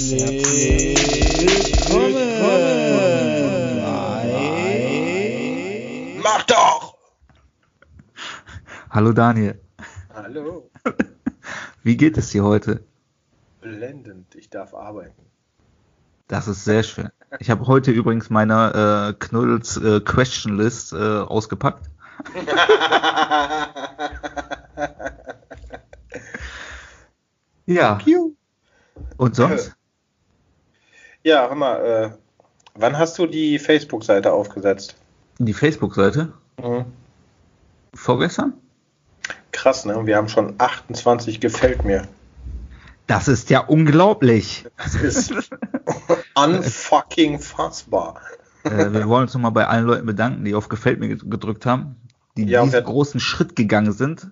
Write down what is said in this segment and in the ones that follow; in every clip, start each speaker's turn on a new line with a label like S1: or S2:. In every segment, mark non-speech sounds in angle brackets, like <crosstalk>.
S1: Herzlich willkommen bei
S2: Mach doch!
S3: Hallo Daniel,
S2: Hallo. <laughs>
S3: wie geht es dir heute?
S2: Blendend, ich darf arbeiten.
S3: Das ist sehr schön. Ich habe heute übrigens meine äh, Knuddels äh, Question List äh, ausgepackt. <laughs> Ja, und sonst?
S2: Ja, hör mal, äh, wann hast du die Facebook-Seite aufgesetzt?
S3: Die Facebook-Seite? Vorgestern?
S2: Krass, ne? Wir haben schon 28 gefällt mir.
S3: Das ist ja unglaublich.
S2: Das ist <laughs> unfucking fassbar.
S3: äh, wir wollen uns nochmal bei allen Leuten bedanken, die auf Gefällt mir gedrückt haben, die
S2: Ja,
S3: diesen großen Schritt gegangen sind,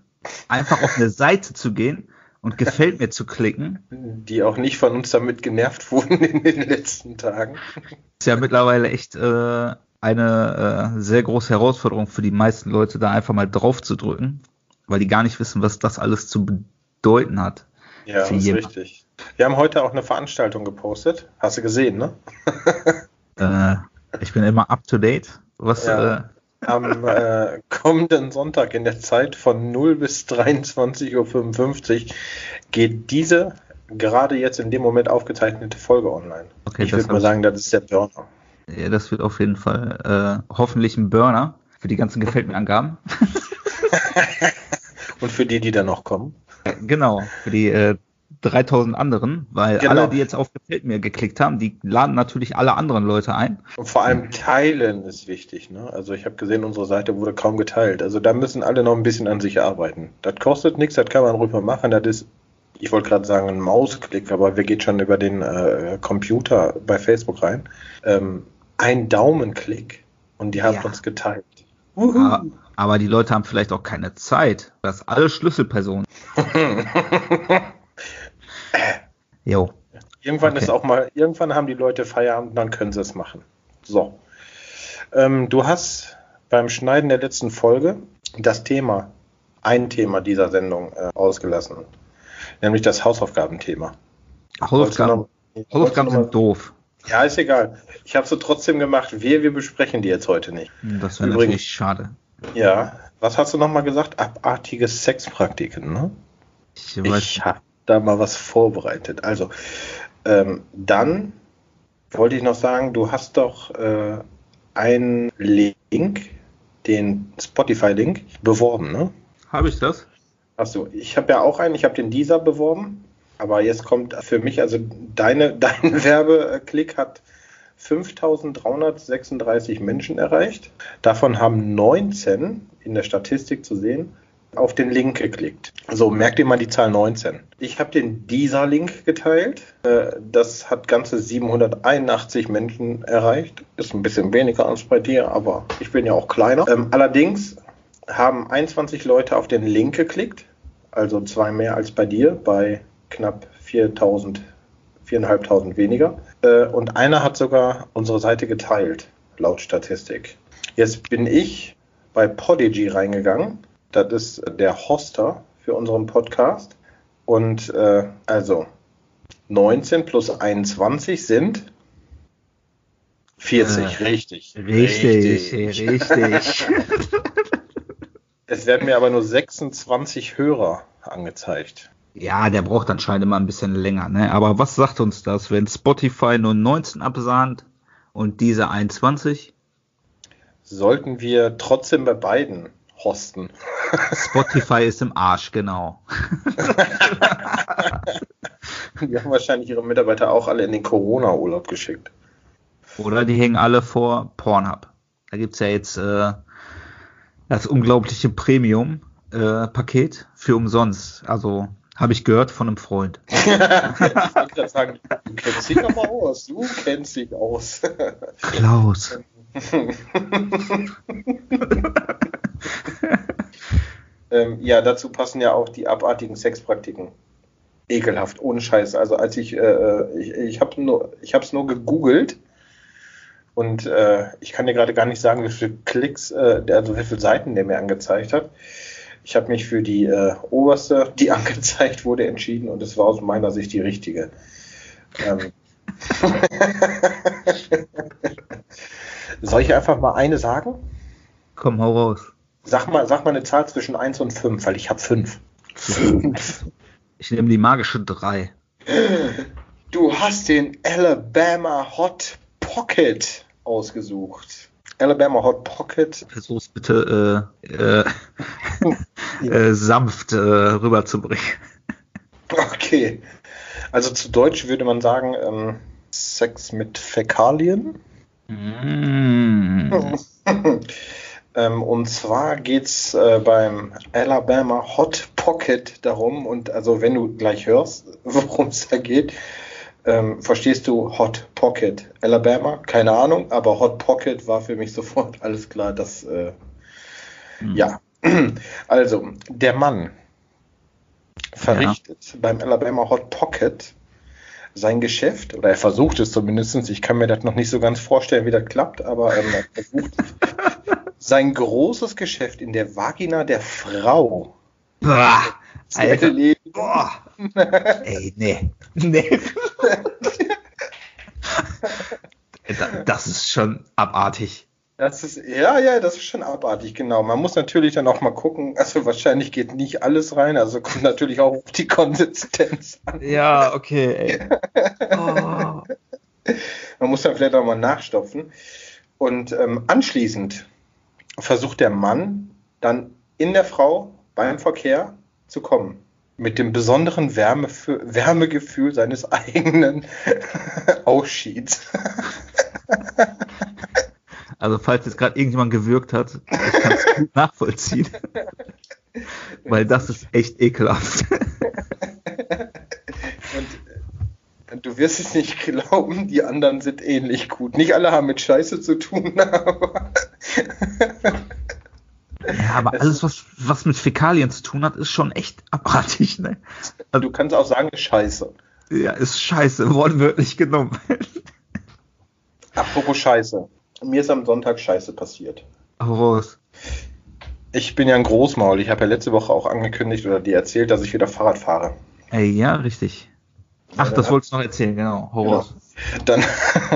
S3: einfach auf eine Seite zu gehen und Gefällt mir zu klicken.
S2: Die auch nicht von uns damit genervt <laughs> wurden in den letzten Tagen.
S3: ist ja mittlerweile echt äh, eine äh, sehr große Herausforderung für die meisten Leute, da einfach mal drauf zu drücken, weil die gar nicht wissen, was das alles zu bedeuten hat.
S2: Ja, das ist
S3: jeden.
S2: richtig. Wir haben heute auch eine Veranstaltung gepostet. Hast du gesehen, ne?
S3: Äh, ich bin immer up to date. Was
S2: Ja. Am äh, kommenden Sonntag in der Zeit von 0 bis 23.55 Uhr geht diese gerade jetzt in dem Moment aufgezeichnete Folge online.
S3: Okay,
S2: ich würde mal sagen, das ist der Burner.
S3: ja, das wird auf jeden Fall äh, hoffentlich ein Burner für die ganzen Gefällt mir Angaben. <laughs> <laughs>
S2: Und für die, die da noch kommen.
S3: Äh, genau, für die äh, 3000 anderen, weil
S2: Genau.
S3: alle, die jetzt auf Gefällt mir geklickt haben, die laden natürlich alle anderen Leute ein.
S2: Und vor allem teilen ist wichtig. Ne? Also ich habe gesehen, unsere Seite wurde kaum geteilt. Also da müssen alle noch ein bisschen an sich arbeiten. Das kostet nichts, das kann man rüber machen. Das ist, ich wollte gerade sagen, ein Mausklick, aber wir gehen schon über den äh, Computer bei Facebook rein. Ähm, ein Daumenklick und die haben
S3: Ja.
S2: uns geteilt.
S3: Aber, aber die Leute haben vielleicht auch keine Zeit. Das sind alle Schlüsselpersonen. <laughs> Jo.
S2: Irgendwann
S3: Okay.
S2: ist auch mal, irgendwann haben die Leute Feierabend, dann können sie es machen. So. Ähm, du hast beim Schneiden der letzten Folge das Thema, ein Thema dieser Sendung äh, ausgelassen. Nämlich das Hausaufgabenthema.
S3: Hausaufgaben,
S2: noch-
S3: Hausaufgaben sind doof.
S2: Ja, ist egal. Ich habe sie trotzdem gemacht. Wir, wir besprechen die jetzt heute nicht.
S3: Das wäre natürlich schade.
S2: Ja. Was hast du nochmal gesagt? Abartige Sexpraktiken, ne?
S3: Ich weiß,
S2: Ich habe da mal was vorbereitet. Also, ähm, dann wollte ich noch sagen, du hast doch äh, einen Link, den Spotify-Link, beworben, ne?
S3: habe ich das?
S2: Achso, ich habe ja auch einen, ich habe den dieser beworben, aber jetzt kommt für mich, also deine, <laughs> dein Werbeklick hat 5336 Menschen erreicht. Davon haben 19 in der Statistik zu sehen auf den Link geklickt. So, merkt ihr mal die Zahl 19. Ich habe den dieser Link geteilt. Äh, Das hat ganze 781 Menschen erreicht. Ist ein bisschen weniger als bei dir, aber ich bin ja auch kleiner. Ähm, Allerdings haben 21 Leute auf den Link geklickt, also zwei mehr als bei dir, bei knapp 4000, 4.500 weniger. Äh, Und einer hat sogar unsere Seite geteilt, laut Statistik. Jetzt bin ich bei Podigy reingegangen. Das ist der Hoster für unseren Podcast. Und äh, also 19 plus 21 sind 40,
S3: Äh,
S2: richtig.
S3: Richtig, richtig. <laughs>
S2: Es werden mir aber nur 26 Hörer angezeigt.
S3: ja, der braucht anscheinend immer ein bisschen länger, ne? Aber was sagt uns das, wenn Spotify nur 19 absahnt und diese 21?
S2: Sollten wir trotzdem bei beiden hosten?
S3: Spotify ist im Arsch, genau. <laughs>
S2: Die haben wahrscheinlich ihre Mitarbeiter auch alle in den Corona-Urlaub geschickt.
S3: Oder die hängen alle vor Pornhub. Da gibt's ja jetzt äh, das unglaubliche Premium-Paket für umsonst. Also habe ich gehört von einem Freund. <laughs>
S2: ich wollte sagen, du kennst dich aber aus. Du kennst dich aus.
S3: Klaus. <laughs>
S2: ähm, ja, dazu passen ja auch die abartigen Sexpraktiken. Ekelhaft, ohne Scheiß. Also als ich, äh, ich, ich habe nur, ich habe es nur gegoogelt und äh, ich kann dir gerade gar nicht sagen, wie viele Klicks, äh, also wie viele Seiten der mir angezeigt hat. Ich habe mich für die äh, oberste, die <laughs> angezeigt wurde, entschieden und es war aus meiner Sicht die richtige. Ähm. <laughs> Soll ich einfach mal eine sagen?
S3: Komm, hau raus.
S2: Sag mal, sag mal eine Zahl zwischen 1 und 5, weil ich habe 5.
S3: 5. Ich nehme die magische 3.
S2: Du hast den Alabama Hot Pocket ausgesucht. Alabama Hot Pocket.
S3: Versuch's bitte äh, äh, <laughs> äh, sanft äh, rüberzubringen.
S2: Okay. Also zu Deutsch würde man sagen ähm, Sex mit Fäkalien. Mm. <laughs> ähm, und zwar geht's äh, beim Alabama Hot Pocket darum, und also wenn du gleich hörst, <laughs> worum es da geht, ähm, verstehst du Hot Pocket? Alabama? Keine Ahnung, aber Hot Pocket war für mich <laughs> sofort alles klar, dass, äh, hm. ja. <clears throat> Also, der Mann verrichtet ja. beim Alabama Hot Pocket sein Geschäft, oder er versucht es zumindest, ich kann mir das noch nicht so ganz vorstellen, wie das klappt, aber ähm, er versucht <laughs> sein großes Geschäft in der Vagina der Frau
S3: Boah, Alter. Boah. Ey, nee. Nee. das ist schon abartig.
S2: Das ist, ja, ja, das ist schon abartig, genau. Man muss natürlich dann auch mal gucken, also wahrscheinlich geht nicht alles rein, also kommt natürlich auch auf die Konsistenz
S3: an. Ja, okay, ey.
S2: Oh. <laughs> Man muss dann vielleicht auch mal nachstopfen. Und ähm, anschließend versucht der Mann dann in der Frau beim Verkehr zu kommen mit dem besonderen Wärme für, Wärmegefühl seines <laughs> eigenen Ausschieds.
S3: Also falls jetzt gerade irgendjemand gewürgt hat, ich kann es gut nachvollziehen. <laughs> Weil das ist echt ekelhaft. <laughs>
S2: Du wirst es nicht glauben, die anderen sind ähnlich gut. Nicht alle haben mit Scheiße zu tun, <laughs> aber.
S3: Ja, aber alles, was, was mit Fäkalien zu tun hat, ist schon echt abartig, ne?
S2: Also, du kannst auch sagen, Scheiße.
S3: Ja, ist Scheiße, wortwörtlich genommen.
S2: Apropos Scheiße. Mir ist am Sonntag Scheiße passiert.
S3: was?
S2: Ich bin ja ein Großmaul. Ich habe ja letzte Woche auch angekündigt oder dir erzählt, dass ich wieder Fahrrad fahre.
S3: Ey, ja, richtig. Ach, das wolltest du noch erzählen, genau.
S2: Horror. Genau. Dann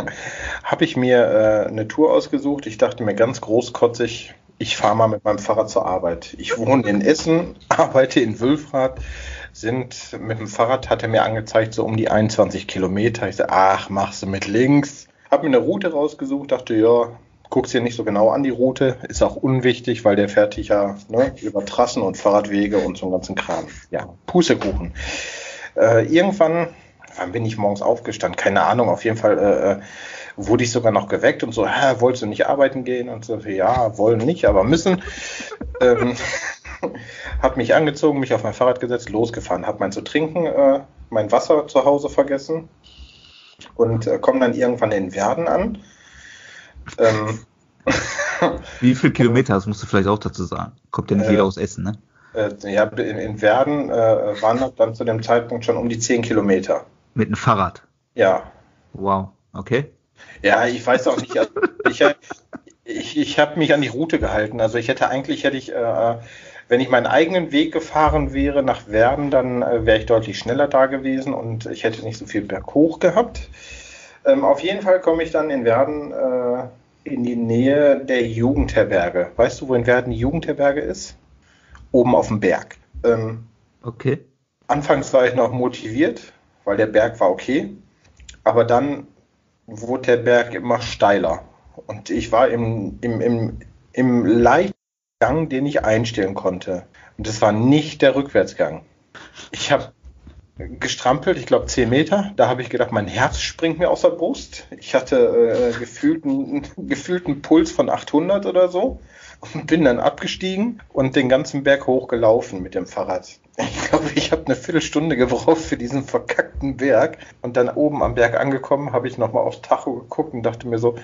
S2: <laughs> habe ich mir äh, eine Tour ausgesucht. Ich dachte mir ganz großkotzig, ich fahre mal mit meinem Fahrrad zur Arbeit. Ich wohne in Essen, <laughs> arbeite in Wülfrath, sind mit dem Fahrrad, hat er mir angezeigt, so um die 21 Kilometer. Ich sage, ach, machst du mit links. Hab mir eine Route rausgesucht, dachte, ja, guck's dir nicht so genau an, die Route. Ist auch unwichtig, weil der fährt dich ja ne, über Trassen und Fahrradwege und so einen ganzen Kram. Ja, Pustekuchen. Äh, irgendwann, wann bin ich morgens aufgestanden? Keine Ahnung, auf jeden Fall äh, äh wurde ich sogar noch geweckt und so, hä, wolltest du nicht arbeiten gehen? Und so, ja, wollen nicht, aber müssen. <laughs> ähm, <laughs> hab mich angezogen, mich auf mein Fahrrad gesetzt, losgefahren, hab mein zu trinken, äh, mein Wasser zu Hause vergessen und äh, komme dann irgendwann in Werden an.
S3: Ähm, <laughs> Wie viele Kilometer, das musst du vielleicht auch dazu sagen. Kommt ja nicht äh, jeder aus Essen, ne?
S2: Äh, ja, in, in Werden äh, waren dann zu dem Zeitpunkt schon um die 10 Kilometer.
S3: Mit einem Fahrrad?
S2: Ja.
S3: Wow, okay.
S2: Ja, ich weiß auch nicht. Also ich ich, ich habe mich an die Route gehalten. Also ich hätte eigentlich, hätte ich, äh, wenn ich meinen eigenen Weg gefahren wäre nach Werden, dann äh, wäre ich deutlich schneller da gewesen und ich hätte nicht so viel berghoch gehabt. Ähm, auf jeden Fall komme ich dann in Werden äh, in die Nähe der Jugendherberge. Weißt du, wo in Werden die Jugendherberge ist? Oben auf dem Berg. Ähm,
S3: okay.
S2: Anfangs war ich noch motiviert, weil der Berg war okay. Aber dann wurde der Berg immer steiler. Und ich war im, im, im, im Leichtgang, den ich einstellen konnte. Und das war nicht der Rückwärtsgang. Ich habe gestrampelt, ich glaube 10 Meter. Da habe ich gedacht, mein Herz springt mir aus der Brust. Ich hatte äh, gefühlten, <laughs> gefühlten Puls von 800 oder so und bin dann abgestiegen und den ganzen Berg hochgelaufen mit dem Fahrrad. Ich glaube, ich habe eine Viertelstunde gebraucht für diesen verkackten Berg. Und dann oben am Berg angekommen, habe ich nochmal aufs Tacho geguckt und dachte mir so,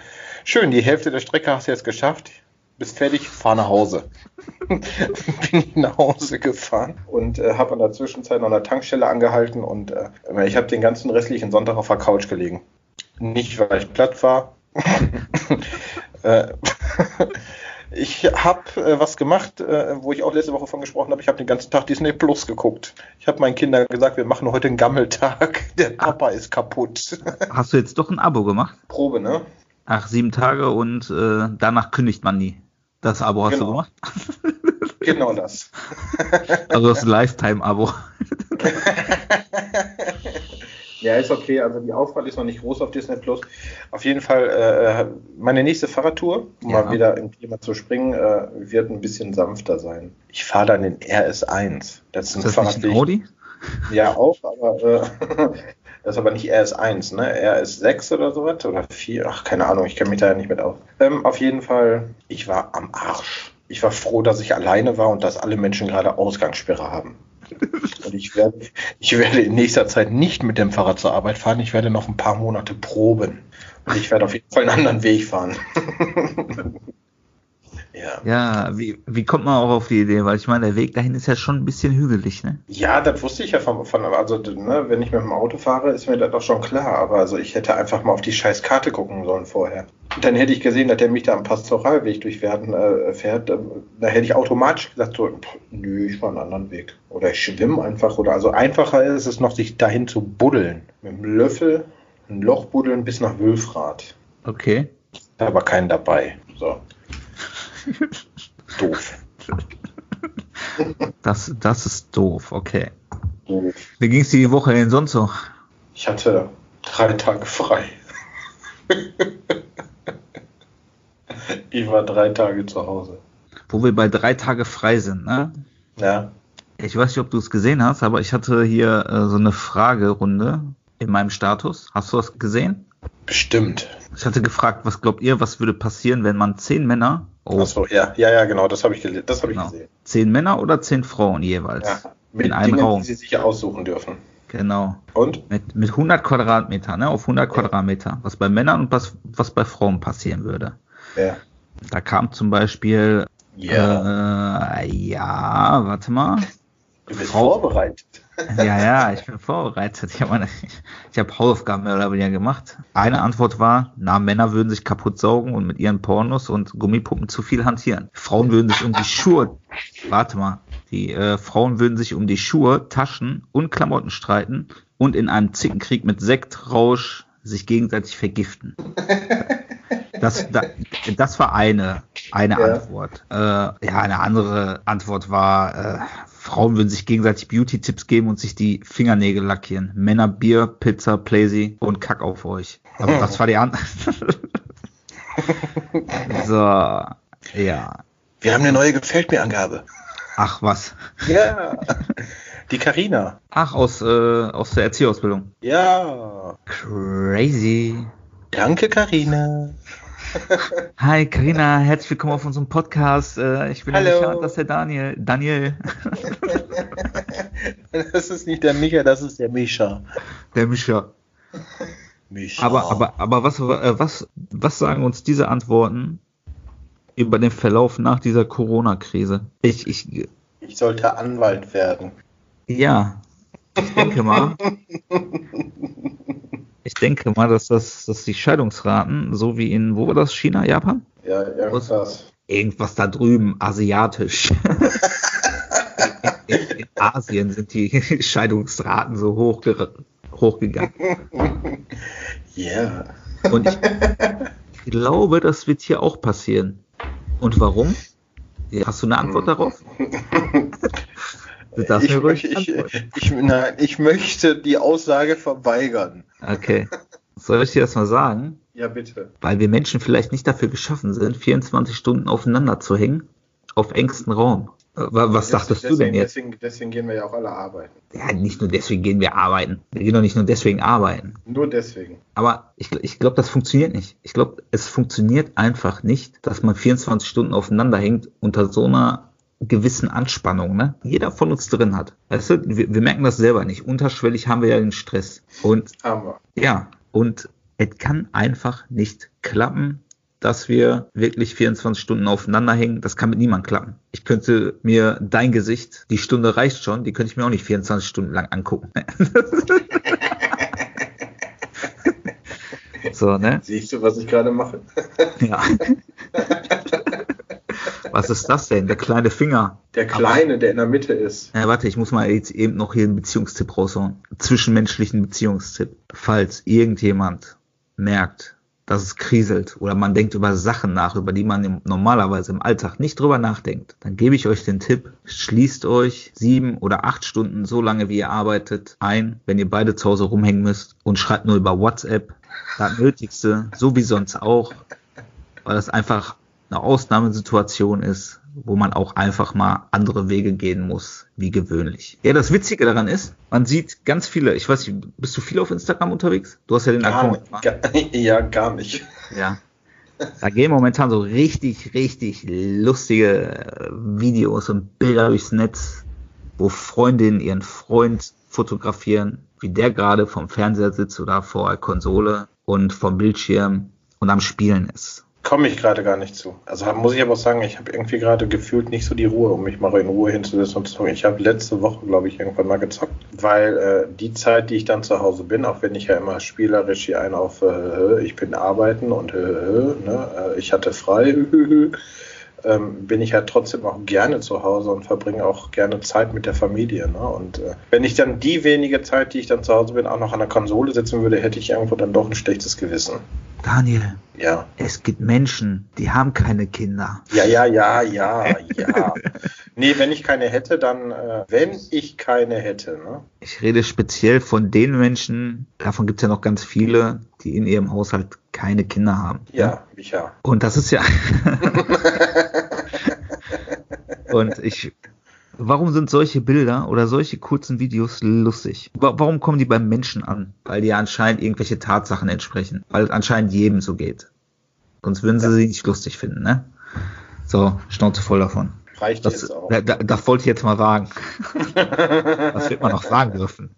S2: schön, die Hälfte der Strecke hast du jetzt geschafft. Bist fertig, fahr nach Hause. <laughs> Bin ich nach Hause gefahren und äh, habe in der Zwischenzeit noch an der Tankstelle angehalten und äh, ich habe den ganzen restlichen Sonntag auf der Couch gelegen. Nicht, weil ich platt war. <laughs> äh, <laughs> Ich habe äh, was gemacht, äh, wo ich auch letzte Woche von gesprochen habe. Ich habe den ganzen Tag Disney Plus geguckt. Ich habe meinen Kindern gesagt, wir machen heute einen Gammeltag. <laughs> Der Papa ist kaputt. <laughs>
S3: Hast du jetzt doch ein Abo gemacht?
S2: Probe, ne?
S3: Ach, sieben Tage und äh, danach kündigt man nie. Das Abo hast
S2: Genau.
S3: du gemacht? <laughs>
S2: Genau das.
S3: Also das Lifetime-Abo.
S2: Ja, ist okay. Also die Auswahl ist noch nicht groß auf Disney Plus. Auf jeden Fall äh, meine nächste Fahrradtour, um
S3: Ja.
S2: mal wieder im Klima zu springen, äh, wird ein bisschen sanfter sein. Ich fahre dann den RS1. Das ist ein
S3: Ist das
S2: Fahrrad,
S3: nicht ein Audi?
S2: Ja, auch, aber äh, <laughs> das ist aber nicht RS1, ne? RS6 oder sowas oder 4, ach, keine Ahnung, ich kenne mich da ja nicht mit aus. Ähm, auf jeden Fall, ich war am Arsch. Ich war froh, dass ich alleine war und dass alle Menschen gerade Ausgangssperre haben. Und ich werde, ich werde in nächster Zeit nicht mit dem Fahrrad zur Arbeit fahren. Ich werde noch ein paar Monate proben. Und ich werde auf jeden Fall einen anderen Weg fahren. <laughs> ja.
S3: Ja, wie, wie kommt man auch auf die Idee? Weil ich meine, der Weg dahin ist ja schon ein bisschen hügelig, ne?
S2: Ja, das wusste ich ja von, von also ne, wenn ich mit dem Auto fahre, ist mir das doch schon klar. Aber also ich hätte einfach mal auf die scheiß Karte gucken sollen vorher. Dann hätte ich gesehen, dass der mich da am Pastoralweg durchfährt, äh, fährt. ähm, Da hätte ich automatisch gesagt, so, pff, nö, ich fahre einen anderen Weg. Oder ich schwimme einfach. Oder also einfacher ist es noch, sich dahin zu buddeln. Mit dem Löffel ein Loch buddeln bis nach Wülfrath.
S3: Okay.
S2: Da war keinen dabei. So. Doof. <laughs>
S3: Das, das ist doof, okay.
S2: Doof.
S3: Wie ging es dir die Woche denn sonst so?
S2: Ich hatte drei Tage frei. ich war drei Tage zu Hause.
S3: Wo wir bei drei Tage frei sind, ne?
S2: Ja.
S3: Ich weiß nicht, ob du es gesehen hast, aber ich hatte hier äh, so eine Fragerunde in meinem Status. Hast du das gesehen?
S2: Bestimmt.
S3: Ich hatte gefragt, was glaubt ihr, was würde passieren, wenn man zehn Männer, oh,
S2: Achso, ja, ja, ja, genau, das habe ich, gele- das hab ich
S3: genau,
S2: gesehen.
S3: zehn Männer oder zehn Frauen jeweils
S2: Ja. Mit
S3: in einem
S2: Dingen,
S3: Raum.
S2: die sie sich aussuchen dürfen.
S3: Genau.
S2: Und?
S3: Mit, mit 100 Quadratmeter, ne? Auf 100 Quadratmeter. Was bei Männern und was, was bei Frauen passieren würde.
S2: Ja.
S3: Da kam zum Beispiel,
S2: Ja.
S3: äh, ja, warte mal.
S2: du bist
S3: Frau-
S2: vorbereitet.
S3: Ja, ja, ich bin vorbereitet. Ich habe habe Hausaufgaben mehr oder weniger gemacht. Eine Antwort war, na, Männer würden sich kaputt saugen und mit ihren Pornos und Gummipuppen zu viel hantieren. Frauen würden sich um die Schuhe, warte mal, die äh, Frauen würden sich um die Schuhe, Taschen und Klamotten streiten und in einem Zickenkrieg mit Sektrausch sich gegenseitig vergiften. Das, da, das war eine, eine
S2: Ja.
S3: Antwort. Äh, ja, eine andere Antwort war, äh, Frauen würden sich gegenseitig Beauty-Tipps geben und sich die Fingernägel lackieren. Männer Bier, Pizza, Playsy und Kack auf euch. Also das war die Antwort. <laughs> so, ja.
S2: Wir haben eine neue Gefällt mir Angabe.
S3: Ach was.
S2: Ja. Die Karina.
S3: Ach, aus, äh, aus der Erzieherausbildung.
S2: Ja.
S3: Crazy.
S2: Danke, Karina. <laughs>
S3: Hi Karina, herzlich willkommen auf unserem Podcast. Äh, ich bin der
S2: Hallo.
S3: Micha und das ist der Daniel. Daniel, <laughs>
S2: Das ist nicht der Micha, das ist der Mischa.
S3: der Micha.
S2: Mischa.
S3: Aber, aber, aber was, äh, was, was sagen uns diese Antworten über den Verlauf nach dieser Corona-Krise? Ich, ich,
S2: Ich sollte Anwalt werden.
S3: ja, ich denke mal, <laughs> ich denke mal, dass das, dass die Scheidungsraten, so wie in, wo war das, China, Japan?
S2: Ja, irgendwas.
S3: Irgendwas da drüben, asiatisch. <laughs> in, in Asien sind die <laughs> Scheidungsraten so hoch, hochgegangen. <laughs>
S2: Ja.
S3: Und ich glaube, das wird hier auch passieren. Und warum? Hast du eine Antwort darauf? Du darfst
S2: Ich,
S3: mir ruhig
S2: ich, ich, nein, ich möchte die Aussage verweigern.
S3: Okay. Soll ich dir das mal sagen?
S2: Ja, bitte.
S3: Weil wir Menschen vielleicht nicht dafür geschaffen sind, 24 Stunden aufeinander zu hängen, auf engstem Raum. Äh, wa- Was dachtest du denn
S2: deswegen,
S3: jetzt?
S2: Deswegen, deswegen gehen wir ja auch alle arbeiten.
S3: Ja, nicht nur deswegen gehen wir arbeiten. Wir gehen doch nicht nur deswegen arbeiten.
S2: Nur deswegen.
S3: Aber ich, ich glaube, das funktioniert nicht. Ich glaube, es funktioniert einfach nicht, dass man 24 Stunden aufeinander hängt unter so einer gewissen Anspannung, ne? Jeder von uns drin hat. Weißt du, wir, wir merken das selber nicht. Unterschwellig haben wir ja den Stress. Und
S2: Haben wir.
S3: ja, und es kann einfach nicht klappen, dass wir wirklich 24 Stunden aufeinander hängen. Das kann mit niemandem klappen. Ich könnte mir dein Gesicht, die Stunde reicht schon, die könnte ich mir auch nicht 24 Stunden lang angucken. <laughs> <laughs> so, ne?
S2: Siehst du, was ich gerade mache?
S3: Ja. <laughs> Was ist das denn? Der kleine Finger.
S2: Der kleine, der in der Mitte ist.
S3: Ja, warte, ich muss mal jetzt eben noch hier einen Beziehungstipp raushauen. Zwischenmenschlichen Beziehungstipp. Falls irgendjemand merkt, dass es kriselt oder man denkt über Sachen nach, über die man im, normalerweise im Alltag nicht drüber nachdenkt, dann gebe ich euch den Tipp, schließt euch sieben oder acht Stunden so lange, wie ihr arbeitet, ein, wenn ihr beide zu Hause rumhängen müsst und schreibt nur über WhatsApp, das Nötigste, so wie sonst auch, weil das einfach eine Ausnahmesituation ist, wo man auch einfach mal andere Wege gehen muss, wie gewöhnlich. Ja, das Witzige daran ist, man sieht ganz viele, ich weiß nicht, bist du viel auf Instagram unterwegs? Du hast ja den
S2: Gar
S3: Account.
S2: nicht, gar, <laughs> ja, gar nicht.
S3: Ja. Da gehen momentan so richtig, richtig lustige Videos und Bilder durchs Netz, wo Freundinnen ihren Freund fotografieren, wie der gerade vom Fernseher sitzt oder vor der Konsole und vom Bildschirm und am Spielen ist.
S2: Komme ich gerade gar nicht zu. Also muss ich aber auch sagen, ich habe irgendwie gerade gefühlt nicht so die Ruhe, um mich mal in Ruhe hinzusetzen und zu zocken. Ich habe letzte Woche, glaube ich, irgendwann mal gezockt, weil äh, die Zeit, die ich dann zu Hause bin, auch wenn ich ja immer spielerisch hier einen auf, äh, ich bin arbeiten und äh, ne, äh, ich hatte frei, <laughs> ähm, bin ich halt trotzdem auch gerne zu Hause und verbringe auch gerne Zeit mit der Familie. Ne? Und äh, wenn ich dann die wenige Zeit, die ich dann zu Hause bin, auch noch an der Konsole sitzen würde, hätte ich irgendwo dann doch ein schlechtes Gewissen.
S3: Daniel,
S2: Ja.
S3: es gibt Menschen, die haben keine Kinder.
S2: Ja, ja, ja, ja, ja. nee, wenn ich keine hätte, dann, äh, wenn ich keine hätte, ne?
S3: Ich rede speziell von den Menschen, davon gibt es ja noch ganz viele, die in ihrem Haushalt keine Kinder haben.
S2: Ja, ich ja.
S3: Und das ist ja. <laughs> Und ich. Warum sind solche Bilder oder solche kurzen Videos lustig? Wa- Warum kommen die beim Menschen an? Weil die anscheinend irgendwelche Tatsachen entsprechen. Weil es anscheinend jedem so geht. Sonst würden sie sie nicht lustig finden, ne? So, Schnauze voll davon.
S2: Reicht
S3: Das,
S2: jetzt auch.
S3: da, da, das wollte ich jetzt mal sagen. <laughs> Das wird man noch sagen dürfen.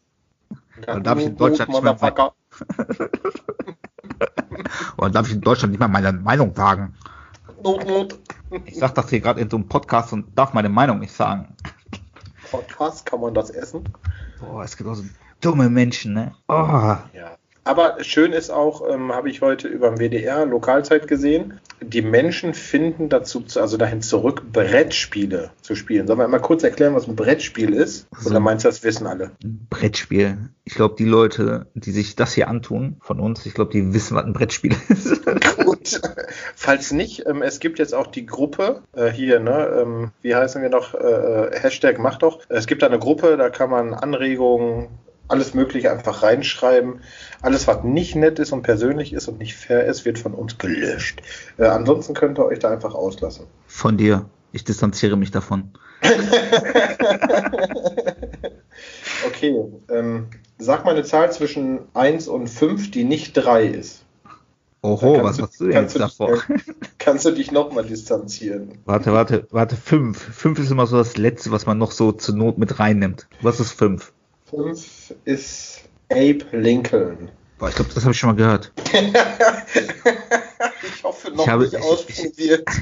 S3: dann darf ich in Deutschland nicht mehr. <laughs> Oder darf ich in Deutschland nicht mal meine Meinung sagen?
S2: Not, not.
S3: Ich sag das hier gerade in so einem Podcast und darf meine Meinung nicht sagen.
S2: Podcast, kann man das essen?
S3: Boah, es gibt auch so dumme Menschen, ne? Oh,
S2: Ja. Aber schön ist auch, ähm, habe ich heute über dem WDR Lokalzeit gesehen, die Menschen finden dazu, zu- also dahin zurück, Brettspiele zu spielen. Sollen wir mal kurz erklären, was ein Brettspiel ist?
S3: So.
S2: Oder meinst du, das wissen alle?
S3: ein Brettspiel. Ich glaube, die Leute, die sich das hier antun, von uns, ich glaube, die wissen, was ein Brettspiel <laughs> ist.
S2: Gut. Falls nicht, ähm, es gibt jetzt auch die Gruppe äh, hier, ne? Ähm, wie heißen wir noch? Äh, äh, Hashtag mach doch. Es gibt da eine Gruppe, da kann man Anregungen, alles Mögliche einfach reinschreiben. Alles, was nicht nett ist und persönlich ist und nicht fair ist, wird von uns gelöscht. Äh, ansonsten könnt ihr euch da einfach auslassen.
S3: Von dir. Ich distanziere mich davon. <laughs>
S2: Okay, ähm, sag mal eine Zahl zwischen 1 und 5, die nicht 3 ist.
S3: Oho, was
S2: du-
S3: hast du denn jetzt
S2: du
S3: davor?
S2: dich- <laughs> Kannst du dich nochmal distanzieren?
S3: Warte, warte, warte, fünf. Fünf ist immer so das Letzte, was man noch so zur Not mit reinnimmt. Was ist fünf?
S2: 5 ist Abe Lincoln.
S3: Boah, ich glaube, das habe ich schon mal gehört. <laughs>
S2: Ich hoffe noch
S3: Ich habe-
S2: nicht
S3: ich-
S2: ausprobiert. <laughs>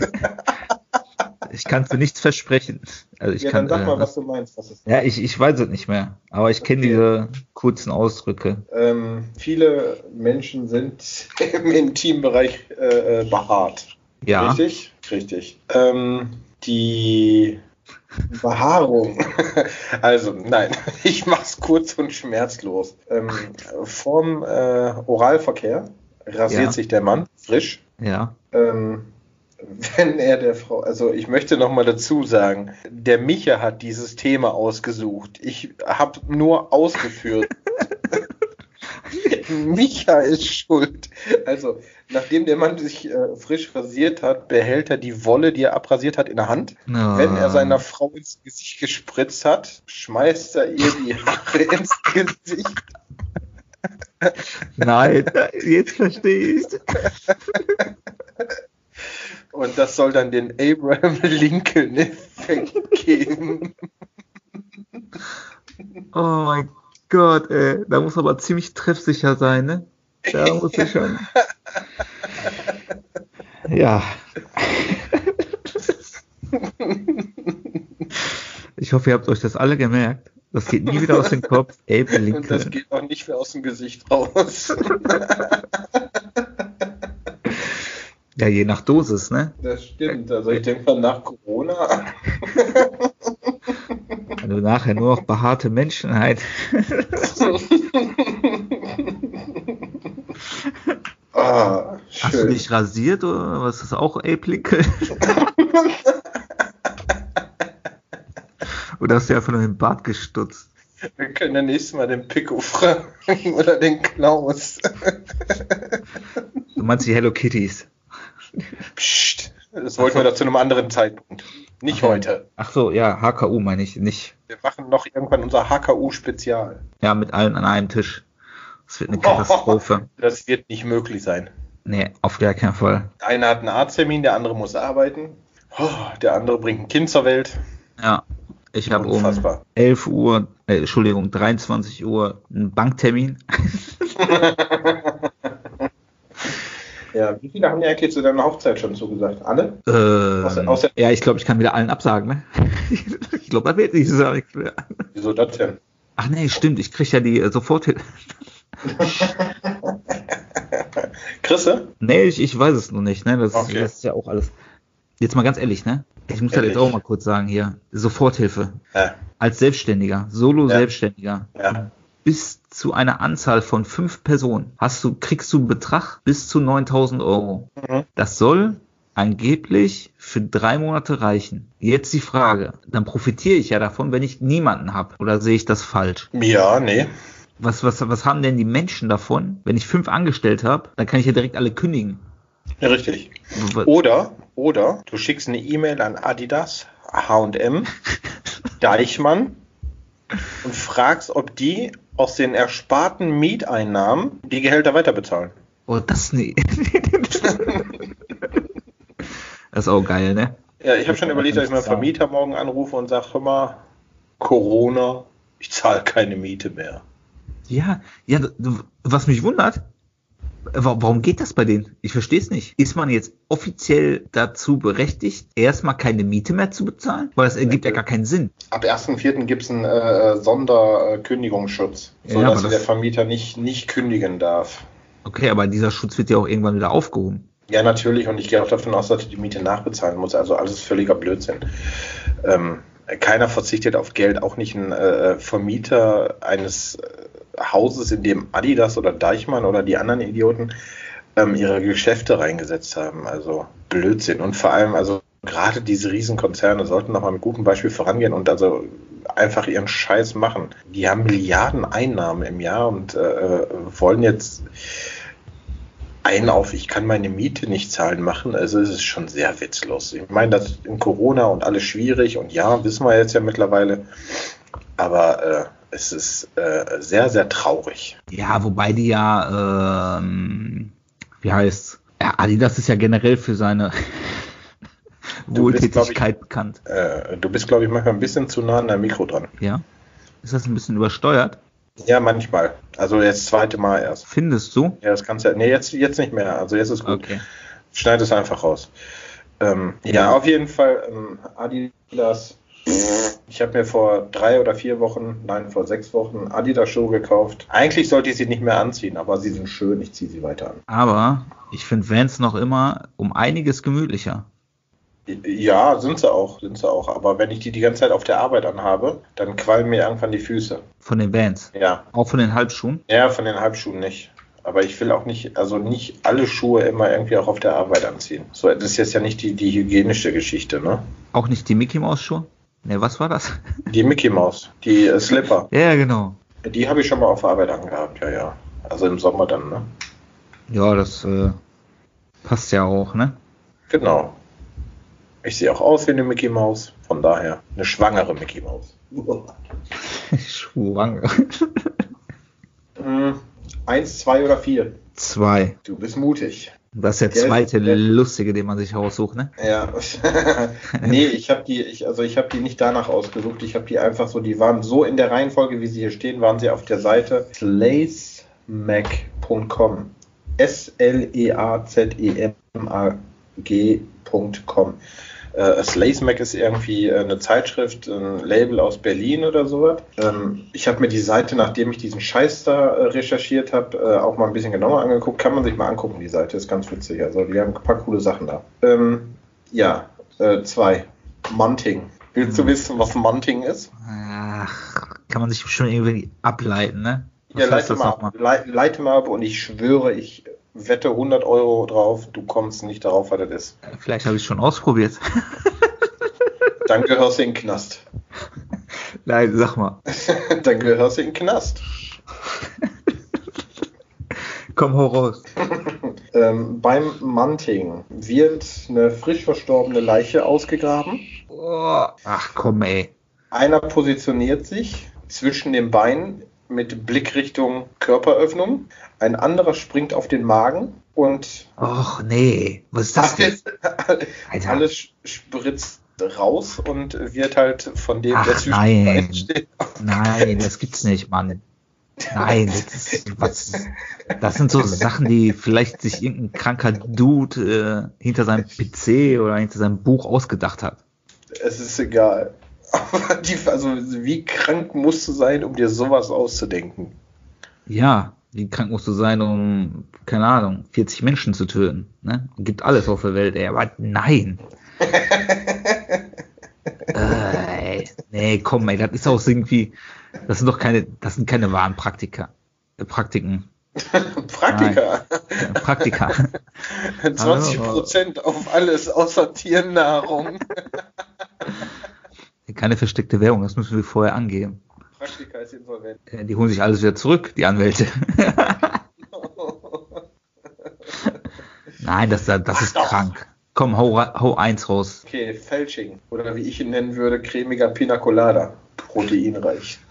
S3: Ich kann für nichts versprechen. Also ich
S2: ja,
S3: kann,
S2: dann sag mal,
S3: äh,
S2: was du meinst. Was ist
S3: ja, ich, ich weiß es nicht mehr. Aber ich kenne
S2: Okay.
S3: diese kurzen Ausdrücke.
S2: ähm, viele Menschen sind <laughs> im Intimbereich äh, äh, behaart.
S3: Ja.
S2: Richtig? Richtig. Ähm, die Behaarung. <laughs> Also, nein, <laughs> ich mach's kurz und schmerzlos. Ähm, vorm äh, Oralverkehr rasiert
S3: Ja.
S2: sich der Mann frisch.
S3: Ja.
S2: Ähm, <laughs> wenn er der Frau, also ich möchte noch mal dazu sagen, der Micha hat dieses Thema ausgesucht. Ich habe nur ausgeführt. Micha ist schuld. Also, nachdem der Mann sich äh, frisch rasiert hat, behält er die Wolle, die er abrasiert hat, in der Hand.
S3: Ah.
S2: Wenn er seiner Frau ins Gesicht gespritzt hat, schmeißt er ihr die Haare <laughs> ins Gesicht.
S3: Nein, jetzt verstehe ich.
S2: Und das soll dann den Abraham Lincoln-Effekt geben.
S3: Oh mein Gott, ey. Da muss aber ziemlich treffsicher sein, ne? Da <laughs> muss ich schon. Ja. Ich hoffe, ihr habt euch das alle gemerkt. Das geht nie wieder aus dem Kopf. <laughs> Abe
S2: Und das
S3: Lincoln.
S2: geht auch nicht mehr aus dem Gesicht raus.
S3: Ja, je nach Dosis, ne?
S2: Das stimmt. Also ich denke mal, nach Corona. <laughs>
S3: Wenn du nachher nur noch behaarte Menschenheit.
S2: ah,
S3: Hast du dich rasiert oder was ist das auch Ape-Linke? <laughs> oder hast du einfach nur den Bart gestutzt?
S2: Wir können ja nächstes Mal den Pico fragen <laughs> oder den Klaus.
S3: Du meinst die Hello Kitties?
S2: Psst, das wollten wir doch zu einem anderen Zeitpunkt. Nicht
S3: Okay.
S2: heute.
S3: Ach so, ja, HKU meine ich, nicht.
S2: Wir machen noch irgendwann unser HKU-Spezial.
S3: Ja, mit allen an einem Tisch. Das wird eine Katastrophe. <laughs>
S2: Das wird nicht möglich sein.
S3: Nee, auf gar keinen Fall.
S2: Der eine hat einen Arzttermin, der andere muss arbeiten. Oh, Der andere bringt ein Kind zur Welt.
S3: Ja, ich habe um
S2: Unfassbar. 11
S3: 11 Uhr, äh, Entschuldigung, 23 Uhr einen Banktermin. <laughs> <laughs>
S2: Ja, wie viele haben dir eigentlich zu deiner Hochzeit schon zugesagt? Alle?
S3: Ähm,
S2: Außer- außer-
S3: ja, ich glaube, ich kann wieder allen absagen, ne? <laughs> ich glaube, das wird nicht so nichts mehr.
S2: Wieso das denn?
S3: Ach nee, stimmt, ich krieg ja die äh, Soforthilfe. <laughs>
S2: Chrisse?
S3: Nee, ich, ich weiß es noch nicht, ne? Das,
S2: Okay.
S3: das ist ja auch alles. Jetzt mal ganz ehrlich, ne? Ich muss das jetzt
S2: Ehrlich.
S3: auch mal kurz sagen hier. Soforthilfe.
S2: Ja.
S3: Als Selbstständiger, Solo-Selbstständiger,
S2: ja.
S3: bis zu einer Anzahl von fünf Personen hast du, kriegst du einen Betrag bis zu 9000 Euro.
S2: Mhm.
S3: Das soll angeblich für drei Monate reichen. Jetzt die Frage, dann profitiere ich ja davon, wenn ich niemanden habe. Oder sehe ich das falsch?
S2: Ja, nee.
S3: Was, was, was haben denn die Menschen davon, wenn ich fünf angestellt habe? Dann kann ich ja direkt alle kündigen.
S2: Ja, richtig. Oder, oder du schickst eine E-Mail an Adidas, H&M, <laughs> Deichmann und fragst, ob die aus den ersparten Mieteinnahmen die Gehälter weiterbezahlen.
S3: Oh, das nee. <laughs> das ist auch geil, ne?
S2: Ja, ich habe schon überlegt, dass ich meinen. Vermieter morgen anrufe und sage, hör mal, Corona, ich zahle keine Miete mehr.
S3: Ja, ja, was mich wundert, warum geht das bei denen? Ich verstehe es nicht. Ist man jetzt offiziell dazu berechtigt, erstmal keine Miete mehr zu bezahlen? Weil das ergibt ja gar keinen Sinn.
S2: Ab 1.4. gibt es einen äh, Sonderkündigungsschutz,
S3: Ja,
S2: sodass
S3: das-
S2: der Vermieter nicht, nicht kündigen darf.
S3: Okay, aber dieser Schutz wird ja auch irgendwann wieder aufgehoben.
S2: Ja, natürlich. Und ich gehe auch davon aus, dass er die Miete nachbezahlen muss. Also alles völliger Blödsinn. Ähm, keiner verzichtet auf Geld, auch nicht ein äh, Vermieter eines äh, Hauses, in dem Adidas oder Deichmann oder die anderen Idioten ähm, ihre Geschäfte reingesetzt haben. Also Blödsinn. Und vor allem, also gerade diese Riesenkonzerne sollten noch mal mit gutem Beispiel vorangehen und also einfach ihren Scheiß machen. Die haben Milliarden Einnahmen im Jahr und äh, wollen jetzt einen auf, ich kann meine Miete nicht zahlen machen, also es ist schon sehr witzlos. Ich meine, das in Corona und alles schwierig und ja, wissen wir jetzt ja mittlerweile, aber äh, es ist äh, sehr, sehr traurig.
S3: Ja, wobei die ja, ähm, wie heißt ja, Adidas ist ja generell für seine
S2: bist,
S3: Wohltätigkeit bekannt.
S2: Äh, du bist, glaube ich, manchmal ein bisschen zu nah an der Mikro dran.
S3: Ja? Ist das ein bisschen übersteuert?
S2: Ja, manchmal. Also jetzt das zweite Mal erst.
S3: Findest du?
S2: Ja, das kannst du ja. Nee, jetzt, jetzt nicht mehr. Also jetzt ist gut.
S3: Okay.
S2: Schneid es einfach raus. Ähm, ja, auf jeden Fall ähm, Adidas. Ich habe mir vor drei oder vier Wochen, nein, vor sechs Wochen Adidas-Schuhe gekauft. Eigentlich sollte ich sie nicht mehr anziehen, aber sie sind schön, ich ziehe sie weiter an.
S3: Aber ich finde Vans noch immer um einiges gemütlicher.
S2: Ja, sind sie auch, sind sie auch. Aber wenn ich die die ganze Zeit auf der Arbeit anhabe, dann qualmen mir irgendwann die Füße.
S3: Von den Vans.
S2: Ja,
S3: Auch von den Halbschuhen.
S2: ja, von den Halbschuhen nicht. Aber ich will auch nicht, also nicht alle Schuhe immer irgendwie auch auf der Arbeit anziehen. So, das ist jetzt ja nicht die, die hygienische Geschichte, ne?
S3: Auch nicht die Mickey Maus Schuhe. Ne, was war das?
S2: Die Mickey Maus, die äh, Slipper.
S3: ja, genau.
S2: Die habe ich schon mal auf Arbeit angehabt, ja, ja. Also im Sommer dann, ne?
S3: Ja, das äh, passt ja auch, ne?
S2: Genau. Ich sehe auch aus wie eine Mickey Maus, von daher eine schwangere Mickey Maus. <laughs>
S3: Schwanger.
S2: Hm, Eins, zwei oder vier.
S3: Zwei.
S2: Du bist mutig.
S3: Das ist der
S2: Der-
S3: zweite
S2: der-
S3: lustige, den man sich aussucht, ne?
S2: Ja. <laughs> nee, ich habe die, ich, also ich habe die nicht danach ausgesucht. Ich habe die einfach so, die waren so in der Reihenfolge, wie sie hier stehen, waren sie auf der Seite slacemac.com. E S-L-E-A-Z-E-M-A-G.com. Äh, Slacemac ist irgendwie äh, eine Zeitschrift, ein Label aus Berlin oder sowas. Ähm, ich habe mir die Seite, nachdem ich diesen Scheiß da äh, recherchiert habe, äh, auch mal ein bisschen genauer angeguckt. Kann man sich mal angucken, die Seite ist ganz witzig. Also die haben ein paar coole Sachen da. Ähm, ja, äh, zwei. Munting. Willst du wissen, was Munting ist?
S3: Ach, kann man sich schon irgendwie ableiten, ne? Was
S2: Ja, leite mal, ab. Lei- leite mal ab und ich schwöre, ich wette 100 Euro drauf, du kommst nicht darauf, was das ist.
S3: Vielleicht habe ich schon ausprobiert. <laughs>
S2: Dann gehörst du in den Knast.
S3: Nein, sag mal. <laughs>
S2: Dann gehörst du in den Knast. <laughs>
S3: Komm, hau raus.
S2: Ähm, beim Munting wird eine frisch verstorbene Leiche ausgegraben.
S3: Oh. Ach komm, ey.
S2: Einer positioniert sich zwischen den Beinen mit Blickrichtung Körperöffnung. Ein anderer springt auf den Magen und
S3: Och, nee. Was ist das denn? <laughs> Alter.
S2: alles spritzt raus und wird halt von dem,
S3: Ach,
S2: der zwischen
S3: nein.
S2: steht.
S3: Nein, das gibt's nicht, Mann. Nein, das, ist, was, das sind so Sachen, die vielleicht sich irgendein kranker Dude äh, hinter seinem PC oder hinter seinem Buch ausgedacht hat.
S2: Es ist egal. Aber die, also wie krank musst du sein, um dir sowas auszudenken?
S3: Ja, wie krank musst du sein, um, keine Ahnung, 40 Menschen zu töten? Ne? Gibt alles auf der Welt, ey, aber nein. <laughs> äh, ey, nee, komm, ey, das ist auch irgendwie, das sind doch keine, das sind keine wahren Praktika. Äh, Praktiken. <laughs>
S2: Praktika.
S3: Praktika. <laughs>
S2: 20 Prozent auf alles außer Tiernahrung.
S3: Keine versteckte Währung, das müssen wir vorher angeben.
S2: Praktika ist insolvent.
S3: Äh, Die holen sich alles wieder zurück, die Anwälte. <laughs> Nein, das, das ist
S2: Ach doch.
S3: krank. Komm, hau, hau eins raus.
S2: Okay, Fälsching. Oder wie ich ihn nennen würde, cremiger Pina Colada. Proteinreich. <laughs>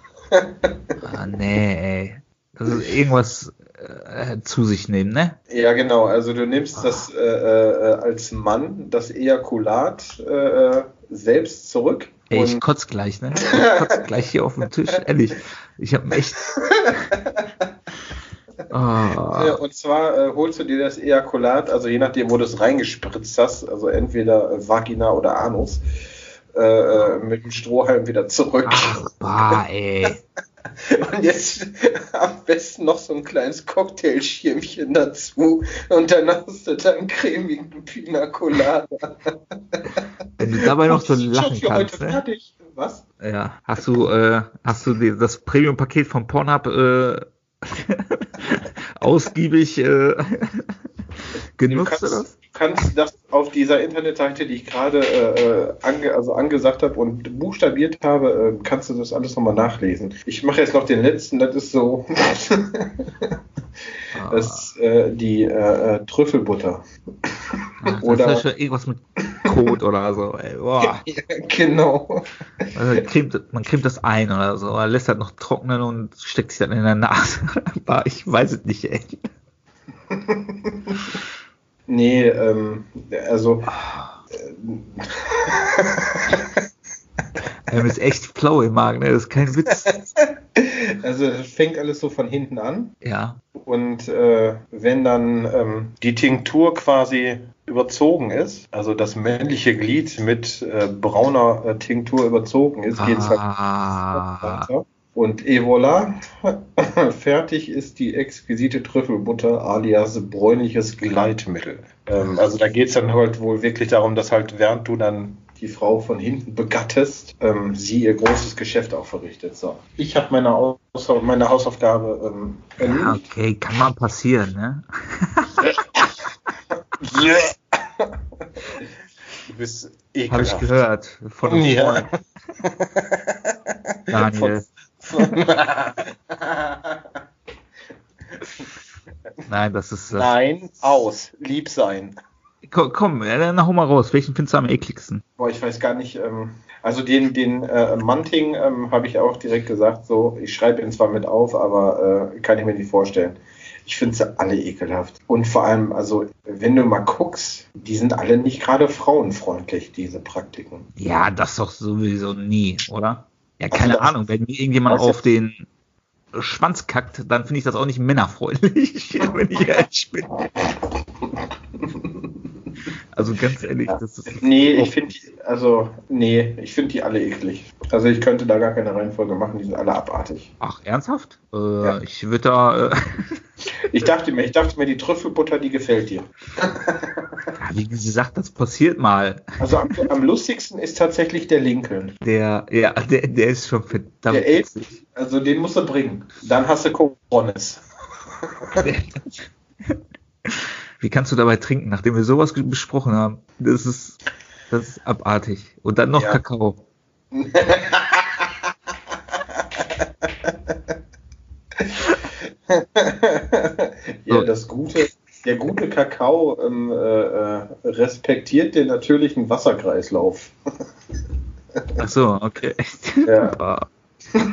S3: Ah, nee, ey. Das ist irgendwas äh, zu sich nehmen, ne?
S2: Ja, genau. Also du nimmst das äh, äh, als Mann, das Ejakulat äh, äh, selbst zurück.
S3: Ey, ich kotz gleich, ne? Ich kotz <laughs> gleich hier auf dem Tisch, ehrlich. Ich hab echt. <laughs> Oh,
S2: Und zwar äh, holst du dir das Ejakulat, also je nachdem, wo du es reingespritzt hast, also entweder äh, Vagina oder Anus, äh, äh, mit dem Strohhalm wieder zurück.
S3: ach, bah, ey. <laughs>
S2: Und jetzt am besten noch so ein kleines Cocktailschirmchen dazu und dann hast du dann cremigen Pina Colada.
S3: Wenn du dabei noch so lachen kannst,
S2: heute
S3: ne?
S2: fertig. Was?
S3: Ja. Hast du, äh, hast du die, das Premium-Paket von Pornhub äh, <laughs> ausgiebig äh, genutzt
S2: du kannst das auf dieser Internetseite, die ich gerade äh, ange, also angesagt habe und buchstabiert habe, äh, kannst du das alles nochmal nachlesen. Ich mache jetzt noch den letzten, das ist so
S3: Ah, <laughs>
S2: das ist, äh, die äh, äh, Trüffelbutter.
S3: ach,
S2: oder-
S3: das ist ja irgendwas mit Kot oder so. Ey. Boah. <laughs>
S2: Ja, genau.
S3: Also cremt, man cremt das ein oder so, oder lässt das noch trocknen und steckt sich dann in der Nase. <laughs> Ich weiß es nicht, ey.
S2: Nee, ähm, also
S3: Er ist echt flau im Magen, ne? das ist kein Witz. <laughs>
S2: Also es fängt alles so von hinten an
S3: Ja.
S2: und äh, wenn dann ähm, die Tinktur quasi überzogen ist, also das männliche Glied mit äh, brauner äh, Tinktur überzogen ist, geht es halt
S3: Ah,
S2: weiter. Und et voilà, <laughs> fertig ist die exquisite Trüffelbutter alias bräunliches Gleitmittel. Ähm, also da geht es dann halt wohl wirklich darum, dass halt während du dann die Frau von hinten begattest, ähm, sie ihr großes Geschäft auch verrichtet. So. Ich habe meine, Aus meine Hausaufgabe ähm,
S3: ja, okay, kann mal passieren, ne? <laughs>
S2: Du bist
S3: Habe ich
S2: ekelhaft.
S3: gehört. Von einem
S2: Ja.
S3: Freund. <laughs> Daniel. <laughs> Nein, das ist. Das.
S2: Nein, aus. Lieb sein.
S3: Komm, komm, äh, dann hau mal raus. Welchen findest du am ekligsten?
S2: Boah, ich weiß gar nicht. Ähm, also den, den äh, Munting ähm, habe ich auch direkt gesagt, so, ich schreibe ihn zwar mit auf, aber äh, kann ich mir nicht vorstellen. Ich finde sie alle ekelhaft. Und vor allem, also, wenn du mal guckst, die sind alle nicht gerade frauenfreundlich, diese Praktiken.
S3: Ja, das doch sowieso nie, oder? Ja, keine
S2: Also
S3: Ahnung. Wenn mir irgendjemand auf den Schwanz kackt, dann finde ich das auch nicht männerfreundlich, <laughs> wenn ich ehrlich bin. Also ganz ehrlich, das ist.
S2: Nee, ich finde die, also, nee, ich finde die alle eklig. Also ich könnte da gar keine Reihenfolge machen, die sind alle abartig.
S3: Ach, ernsthaft? Äh,
S2: Ja.
S3: Ich würde da. Äh, <laughs>
S2: Ich dachte mir, ich dachte mir, die Trüffelbutter, die gefällt dir.
S3: Wie gesagt, das passiert mal.
S2: Also am, am lustigsten ist tatsächlich der Lincoln.
S3: Der, ja, der, der ist schon verdammt.
S2: Der älteste. Also den musst du bringen. Dann hast du Coronis. <laughs>
S3: Wie kannst du dabei trinken, nachdem wir sowas besprochen haben? Das ist, das ist abartig. Und dann noch
S2: Ja.
S3: Kakao. <laughs>
S2: ja, das gute, der gute Kakao ähm, äh, äh, respektiert den natürlichen Wasserkreislauf. <laughs>
S3: Ach so, okay.
S2: Ja. <laughs>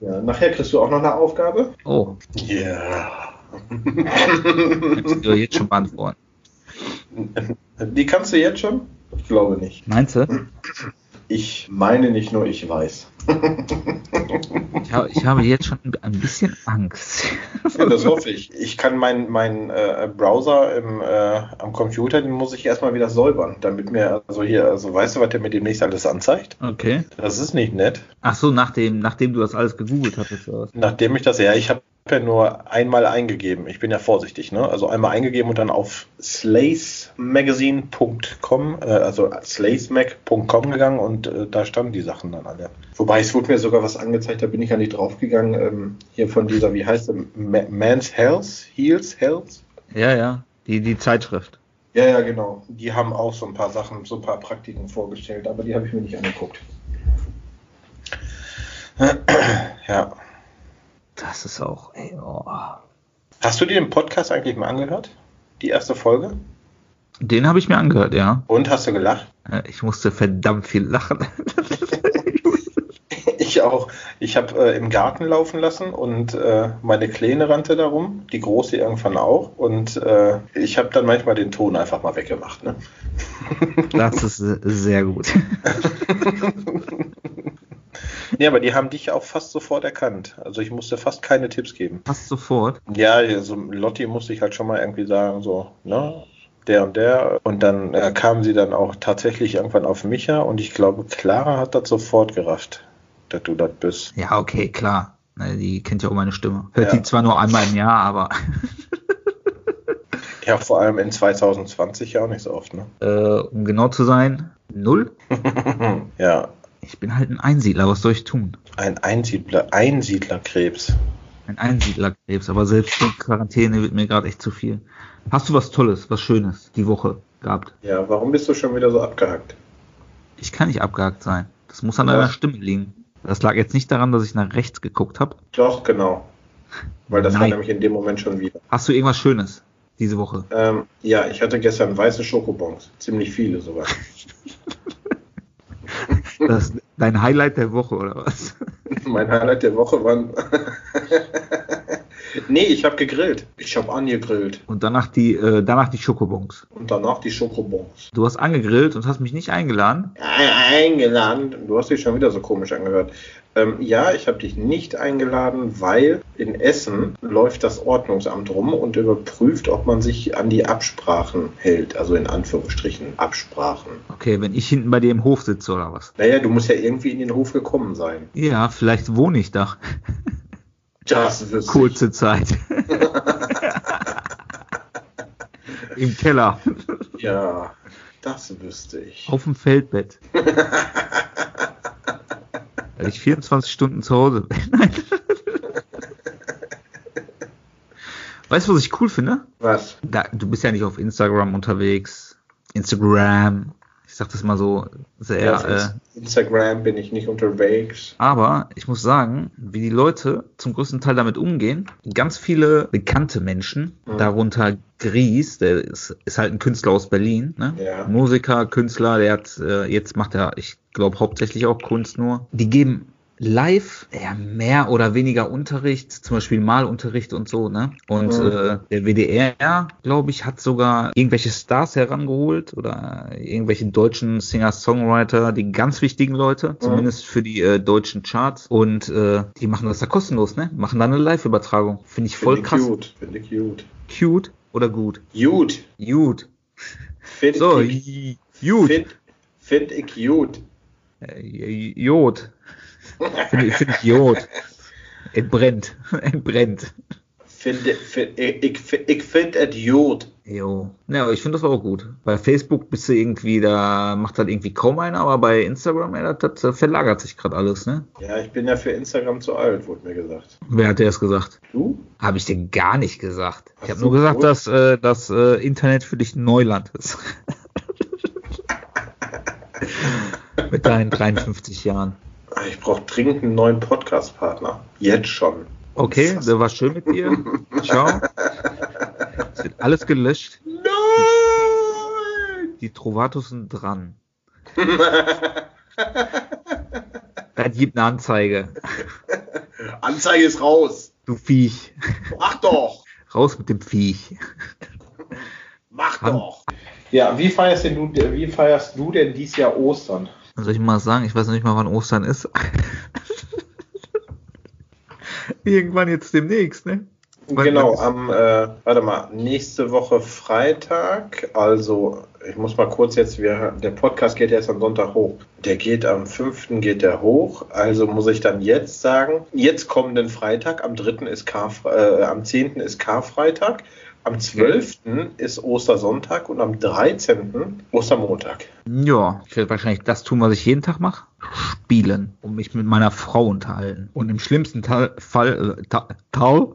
S2: Ja, nachher kriegst du auch noch eine Aufgabe.
S3: Oh,
S2: Ja.
S3: kannst du jetzt schon beantworten.
S2: Die kannst du jetzt schon? Ich glaube nicht.
S3: Meinst du? <laughs>
S2: Ich meine nicht nur, ich weiß.
S3: Ich, hab, ich habe jetzt schon ein bisschen Angst.
S2: Ja, das hoffe ich. Ich kann meinen mein, äh, Browser im, äh, am Computer, den muss ich erstmal wieder säubern, damit mir, also hier, also weißt du, was der mir demnächst alles anzeigt?
S3: Okay.
S2: Das ist nicht nett.
S3: Ach so, nachdem, nachdem du das alles gegoogelt hattest.
S2: Nachdem ich das, ja, ich habe ja nur einmal eingegeben. Ich bin ja vorsichtig, ne? Also einmal eingegeben und dann auf slacemagazine.com, äh, also slacemac.com gegangen und äh, da standen die Sachen dann alle. Wobei es wurde mir sogar was angezeigt, da bin ich ja nicht draufgegangen. Ähm, hier von dieser, wie heißt der? Ma Man's Health? Heals Health?
S3: Ja, ja. Die, die Zeitschrift.
S2: Ja, ja, genau. Die haben auch so ein paar Sachen, so ein paar Praktiken vorgestellt, aber die habe ich mir nicht angeguckt. Ja.
S3: Das ist auch, ey, oh.
S2: Hast du dir den Podcast eigentlich mal angehört? Die erste Folge?
S3: Den habe ich mir angehört, ja.
S2: Und hast du gelacht?
S3: Äh, Ich musste verdammt viel lachen. <laughs>
S2: Ich auch. Ich habe äh, im Garten laufen lassen und äh, meine Kleine rannte darum, die Große irgendwann auch. Und äh, ich habe dann manchmal den Ton einfach mal weggemacht. Ne?
S3: Das ist sehr gut. <laughs>
S2: Ja, aber die haben dich auch fast sofort erkannt. Also ich musste fast keine Tipps geben.
S3: Fast sofort.
S2: Ja, also Lotti musste ich halt schon mal irgendwie sagen, so, ne? Der und der. Und dann äh, kamen sie dann auch tatsächlich irgendwann auf Micha und ich glaube, Clara hat das sofort gerafft, dass du das bist.
S3: Ja, okay, klar. Ne, Die kennt ja auch meine Stimme. Hört
S2: Ja.
S3: die zwar nur einmal im Jahr, aber <laughs>
S2: Ja, vor allem in 2020 ja auch nicht so oft, ne?
S3: äh, um genau zu sein, null. <laughs>
S2: ja,
S3: Ich bin halt ein Einsiedler, was soll ich tun?
S2: ein Einsiedler, Einsiedlerkrebs.
S3: Ein Einsiedlerkrebs, aber selbst die Quarantäne wird mir gerade echt zu viel. Hast du was Tolles, was Schönes die Woche gehabt?
S2: Ja, warum bist du schon wieder so abgehackt?
S3: Ich kann nicht abgehakt sein. Das muss an
S2: Was?
S3: deiner Stimme liegen. Das lag jetzt nicht daran, dass ich nach rechts geguckt habe.
S2: Doch, genau. Weil das war
S3: Nein.
S2: nämlich in dem Moment schon wieder.
S3: Hast du irgendwas Schönes diese Woche?
S2: Ähm, ja, ich hatte gestern weiße Schokobons. Ziemlich viele sogar. <laughs>
S3: Das dein Highlight der Woche oder was?
S2: mein Highlight der Woche waren. Nee, ich habe gegrillt. Ich habe angegrillt.
S3: Und danach die, äh, danach die Schokobons.
S2: Und danach die Schokobons.
S3: Du hast angegrillt und hast mich nicht eingeladen.
S2: Eingeladen. Du hast dich schon wieder so komisch angehört. Ähm, ja, ich habe dich nicht eingeladen, weil in Essen läuft das Ordnungsamt rum und überprüft, ob man sich an die Absprachen hält. Also in Anführungsstrichen Absprachen.
S3: Okay, wenn ich hinten bei dir im Hof sitze oder was?
S2: Naja, du musst ja irgendwie in den Hof gekommen sein.
S3: Ja, vielleicht wohne ich da.
S2: Das wüsste
S3: Kurze Zeit. <laughs> Im Keller.
S2: Ja, das wüsste ich.
S3: Auf dem Feldbett. <laughs> Weil ich 24 Stunden zu Hause bin. <laughs> Weißt du, was ich cool finde?
S2: Was?
S3: Da, du bist ja nicht auf Instagram unterwegs. Instagram. Ich sag das mal so sehr.
S2: Auf
S3: äh,
S2: Instagram bin ich nicht unterwegs.
S3: aber ich muss sagen, wie die Leute zum größten Teil damit umgehen, ganz viele bekannte Menschen,
S2: Mhm.
S3: darunter Gries, der ist, ist halt ein Künstler aus Berlin, ne?
S2: Ja.
S3: Musiker, Künstler, der hat, äh, jetzt macht er, ich glaube, hauptsächlich auch Kunst nur. Die geben live ja, mehr oder weniger Unterricht, zum Beispiel Malunterricht und so, ne? Und
S2: Mhm.
S3: äh, der WDR, glaube ich, hat sogar irgendwelche Stars herangeholt oder irgendwelche deutschen Singer-Songwriter, die ganz wichtigen Leute, zumindest für die äh, deutschen Charts. Und äh, die machen das da kostenlos, ne? Machen da eine Live-Übertragung. Finde ich voll
S2: Finde
S3: krass.
S2: Cute. Finde cute.
S3: Cute oder gut?
S2: Gut.
S3: Gut.
S2: Finde
S3: So,
S2: ich,
S3: gut.
S2: find, find ich gut.
S3: Äh, Jod. Finde ich, find ich Jod. Entbrennt. <laughs> Entbrennt.
S2: finde, find, ich, ich finde es gut.
S3: Jo. Ja, aber ich finde das auch gut. Bei Facebook bist du irgendwie, da macht das irgendwie kaum einer, aber bei Instagram, ja, das, das verlagert sich gerade alles, ne?
S2: Ja, ich bin ja für Instagram zu alt, wurde mir gesagt.
S3: Wer hat dir das gesagt?
S2: Du?
S3: Habe ich dir gar nicht gesagt. Ich
S2: Ach
S3: habe nur gesagt,
S2: gut.
S3: dass äh, das äh, Internet für dich Neuland ist. <laughs> Mit deinen 53 Jahren.
S2: Ich brauche dringend einen neuen Podcast-Partner. Jetzt schon.
S3: Okay, das war schön mit dir. <laughs> Ciao. Es wird alles gelöscht.
S2: Nein!
S3: Die Trovatos sind dran. <laughs> Da gibt eine Anzeige.
S2: Anzeige ist raus.
S3: Du Viech.
S2: Mach doch.
S3: Raus mit dem Viech.
S2: Mach
S3: Wann-
S2: doch. Ja, wie feierst, denn du, wie feierst du denn dieses Jahr Ostern?
S3: Was soll ich mal sagen? Ich weiß noch nicht mal, wann Ostern ist. <laughs> Irgendwann jetzt demnächst, ne? Wann-
S2: Genau, am, äh, warte mal, nächste Woche Freitag, also ich muss mal kurz jetzt, wir, der Podcast geht jetzt am Sonntag hoch. Der geht am 5. geht der hoch, also muss ich dann jetzt sagen, jetzt kommenden Freitag, am 3. ist Karfre äh, am 10. ist Karfreitag, am 12. ist Ostersonntag und am 13. Ostermontag.
S3: Ja, ich werde wahrscheinlich das tun, was ich jeden Tag mache. Spielen und mich mit meiner Frau unterhalten. Und im schlimmsten Tal, Fall, äh, Ta, Tal,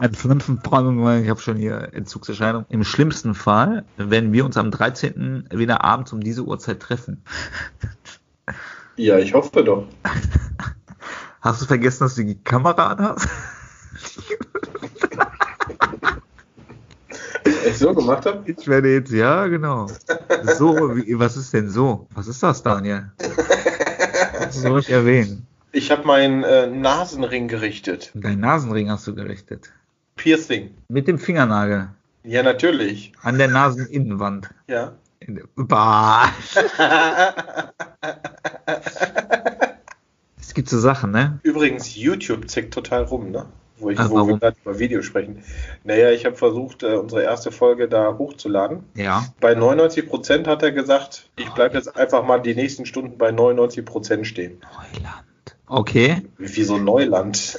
S3: im schlimmsten Fall, ich habe schon hier Entzugserscheinung. Im schlimmsten Fall werden wir uns am 13. wieder abends um diese Uhrzeit treffen.
S2: Ja, ich hoffe doch. <laughs>
S3: Hast du vergessen, dass du die Kamera an <laughs> hast?
S2: Ich so gemacht habe?
S3: Ich werde jetzt, ja, genau. So, wie, was ist denn so? Was ist das, Daniel? Was soll ich erwähnen?
S2: Ich habe meinen äh, Nasenring gerichtet.
S3: Dein Nasenring hast du gerichtet.
S2: Piercing.
S3: Mit dem Fingernagel.
S2: Ja, natürlich.
S3: An der Naseninnenwand.
S2: Ja.
S3: In der- Bah. <laughs> Es gibt so Sachen, ne?
S2: Übrigens, YouTube zickt total rum, ne? Wo, ich,
S3: Ah,
S2: wo wir gerade über Videos sprechen. Naja, ich habe versucht, äh, unsere erste Folge da hochzuladen.
S3: Ja.
S2: Bei 99% hat er gesagt, ich bleibe jetzt einfach mal die nächsten Stunden bei 99% stehen.
S3: Neuland. Okay.
S2: Wie so Neuland.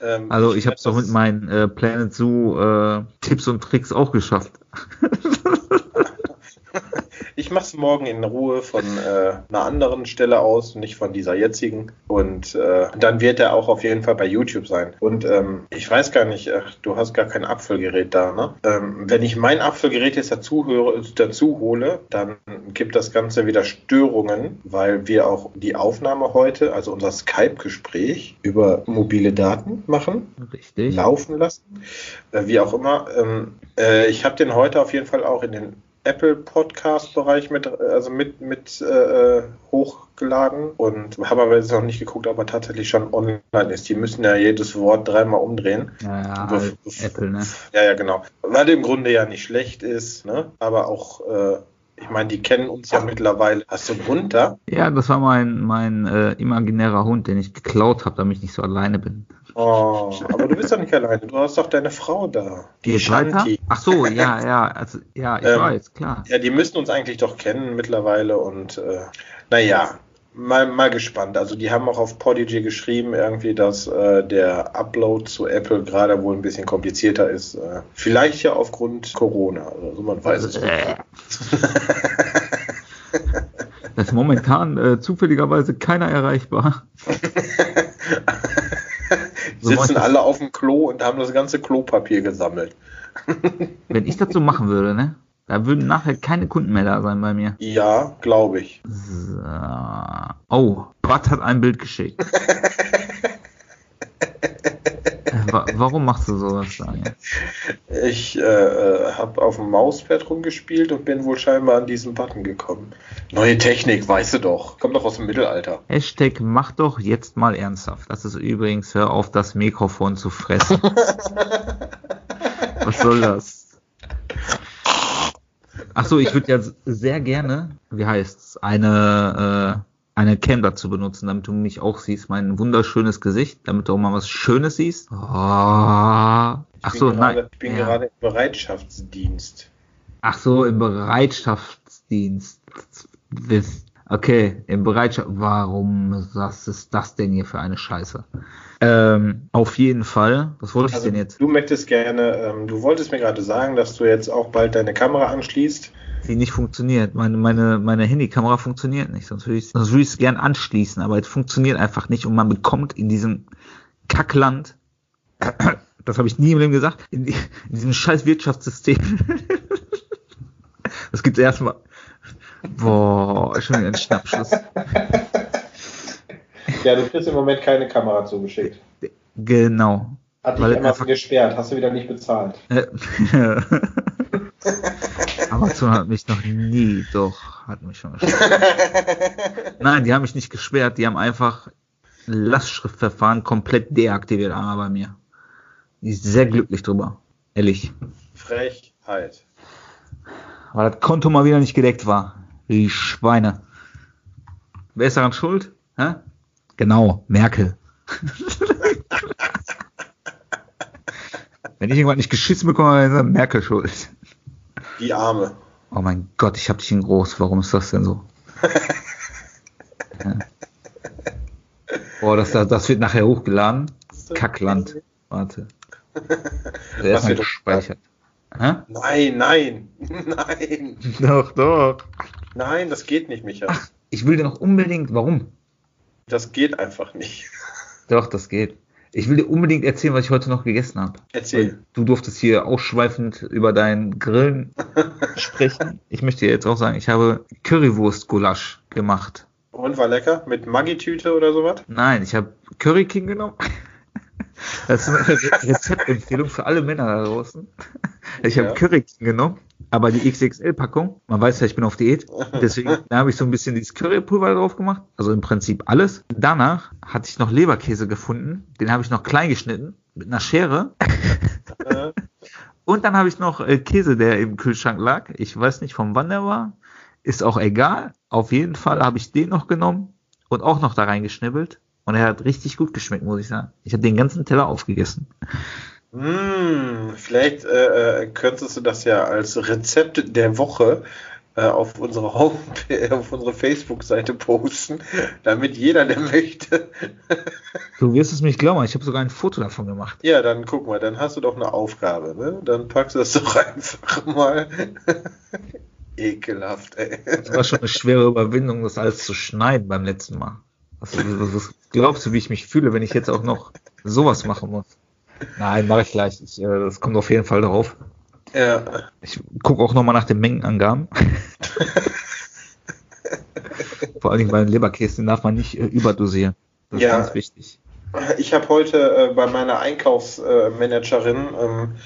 S2: ähm,
S3: Also ich habe es doch mit meinen äh, Planet Zoo äh, Tipps und Tricks auch geschafft. <laughs>
S2: Ich mache es morgen in Ruhe von äh, einer anderen Stelle aus, nicht von dieser jetzigen. Und äh, dann wird er auch auf jeden Fall bei YouTube sein. Und ähm, ich weiß gar nicht, ach, du hast gar kein Apfelgerät da, ne? Ähm, wenn ich mein Apfelgerät jetzt dazu, höre, dazu hole, dann gibt das Ganze wieder Störungen, weil wir auch die Aufnahme heute, also unser Skype-Gespräch über mobile Daten machen
S3: Richtig.
S2: laufen lassen. Äh, wie auch immer. Ähm, äh, ich habe den heute auf jeden Fall auch in den Apple Podcast Bereich mit, also mit, mit äh, hochgeladen und habe aber jetzt noch nicht geguckt, ob er tatsächlich schon online ist. Die müssen ja jedes Wort dreimal umdrehen.
S3: Ja,
S2: Bef-
S3: halt
S2: bef-
S3: Apple, ne?
S2: Ja, ja, genau. Weil im Grunde ja nicht schlecht ist, ne? Aber auch, äh, ich meine, die kennen uns ja mittlerweile. Hast du einen Hund da?
S3: Ja, das war mein, mein äh, imaginärer Hund, den ich geklaut habe, damit ich nicht so alleine bin.
S2: Oh, aber du bist doch nicht alleine. Du hast doch deine Frau da. Die
S3: weiter?
S2: Shanti.
S3: Ach so, ja, <laughs> ja, also, ja, ich
S2: Ähm,
S3: weiß, klar.
S2: Ja, die müssen uns eigentlich doch kennen mittlerweile und äh, naja, mal, mal gespannt. Also die haben auch auf Podigy geschrieben, irgendwie, dass äh, der Upload zu Apple gerade wohl ein bisschen komplizierter ist. Äh, vielleicht ja aufgrund Corona. Also man weiß es nicht.
S3: Äh. Da ist momentan äh, zufälligerweise keiner erreichbar. <laughs>
S2: Sitzen alle auf dem Klo und haben das ganze Klopapier gesammelt. <laughs>
S3: Wenn ich das so machen würde, ne? Da würden nachher keine Kunden mehr da sein bei mir.
S2: Ja, glaube ich.
S3: So. Oh, Bart hat ein Bild geschickt. <laughs> Äh, wa warum machst du sowas, Daniel? <laughs>
S2: Ich äh, habe auf dem Mauspad rumgespielt und bin wohl scheinbar an diesen Button gekommen. Neue Technik, weißt du doch. Kommt doch aus dem Mittelalter.
S3: Hashtag mach doch jetzt mal ernsthaft. Das ist übrigens, hör auf, das Mikrofon zu fressen. <laughs> Was soll das? Achso, ich würde ja sehr gerne, wie heißt's, eine, äh, eine Cam dazu benutzen, damit du mich auch siehst, mein wunderschönes Gesicht, damit du auch mal was Schönes siehst. Oh. Ach so,
S2: bin
S3: nein.
S2: gerade, ich bin
S3: Ja.
S2: gerade im Bereitschaftsdienst.
S3: Ach so, im Bereitschaftsdienst. Okay, im Bereitschaft. Warum was ist das denn hier für eine Scheiße? Ähm, auf jeden Fall. Was wollte ich
S2: Also,
S3: denn jetzt?
S2: du möchtest gerne, ähm, du wolltest mir gerade sagen, dass du jetzt auch bald deine Kamera anschließt.
S3: Die nicht funktioniert. Meine, meine, meine Handykamera funktioniert nicht. Sonst würde ich ich es gern anschließen, aber es funktioniert einfach nicht und man bekommt in diesem Kackland, <clears throat> das habe ich nie im Leben gesagt, in, in diesem scheiß Wirtschaftssystem. <laughs> das gibt's erstmal. Boah, schon wieder ein Schnappschuss.
S2: Ja, du kriegst im Moment keine Kamera zugeschickt.
S3: Genau.
S2: Hat
S3: Weil
S2: dich Amazon
S3: einfach-
S2: gesperrt, hast du wieder nicht bezahlt.
S3: Äh, <laughs> Amazon hat mich noch nie, doch, hat mich schon gesperrt. <laughs> Nein, die haben mich nicht gesperrt, die haben einfach Lastschriftverfahren komplett deaktiviert einmal bei mir. Die ist sehr glücklich drüber. Ehrlich.
S2: Frechheit.
S3: Weil das Konto mal wieder nicht gedeckt war. Die Schweine. Wer ist daran schuld? Hä? Genau, Merkel. Wenn ich irgendwann nicht geschissen bekomme, dann ist Merkel schuld.
S2: Die Arme.
S3: Oh mein Gott, ich hab dich in groß. Warum ist das denn so? ja. <laughs> Boah, das, das, das wird nachher hochgeladen. Kackland. Warte. <laughs> Der ist
S2: wird
S3: gespeichert. Hä?
S2: Nein, nein, <laughs> nein.
S3: Doch, doch.
S2: Nein, das geht nicht, Micha.
S3: Ich will dir noch unbedingt, warum?
S2: Das geht einfach nicht.
S3: Doch, das geht. Ich will dir unbedingt erzählen, was ich heute noch gegessen habe.
S2: Erzähl.
S3: Du durftest hier ausschweifend über dein Grillen <laughs> sprechen. Ich möchte dir jetzt auch sagen, ich habe Currywurst-Gulasch gemacht.
S2: Und war lecker? Mit Maggi-Tüte oder sowas?
S3: Nein, ich habe Curry King genommen. Das ist eine Re Rezeptempfehlung für alle Männer da draußen. Ich habe
S2: Ja.
S3: Curry King genommen, aber die XXL-Packung. Man weiß ja, ich bin auf Diät. Deswegen <laughs> habe ich so ein bisschen dieses Currypulver drauf gemacht. Also im Prinzip alles. Danach hatte ich noch Leberkäse gefunden. Den habe ich noch klein geschnitten mit einer Schere.
S2: Äh,
S3: Und dann habe ich noch äh, Käse, der im Kühlschrank lag. Ich weiß nicht, von wann der war. Ist auch egal. Auf jeden Fall habe ich den noch genommen und auch noch da reingeschnibbelt. Und er hat richtig gut geschmeckt, muss ich sagen. Ich habe den ganzen Teller aufgegessen.
S2: Hm, vielleicht äh, äh, könntest du das ja als Rezept der Woche äh, auf unsere Homepage, <laughs> auf unsere Facebook-Seite posten, damit jeder, der möchte.
S3: Du wirst es mir nicht glauben, ich habe sogar ein Foto davon gemacht.
S2: ja, dann guck mal, dann hast du doch eine Aufgabe, ne? Dann packst du das <laughs> doch einfach mal. <laughs> Ekelhaft, ey.
S3: Das war schon eine schwere Überwindung, das alles zu schneiden beim letzten Mal. Was, was, was glaubst du, wie ich mich fühle, wenn ich jetzt auch noch sowas machen muss? Nein, mache ich gleich. Ich, äh, das kommt auf jeden Fall drauf.
S2: Ja,
S3: Ich gucke auch nochmal nach den Mengenangaben. <laughs> Vor allen Dingen bei den Leberkäse, den darf man nicht äh, überdosieren. Das ist
S2: Ja.
S3: ganz wichtig.
S2: ich habe heute äh, bei meiner Einkaufsmanagerin ähm,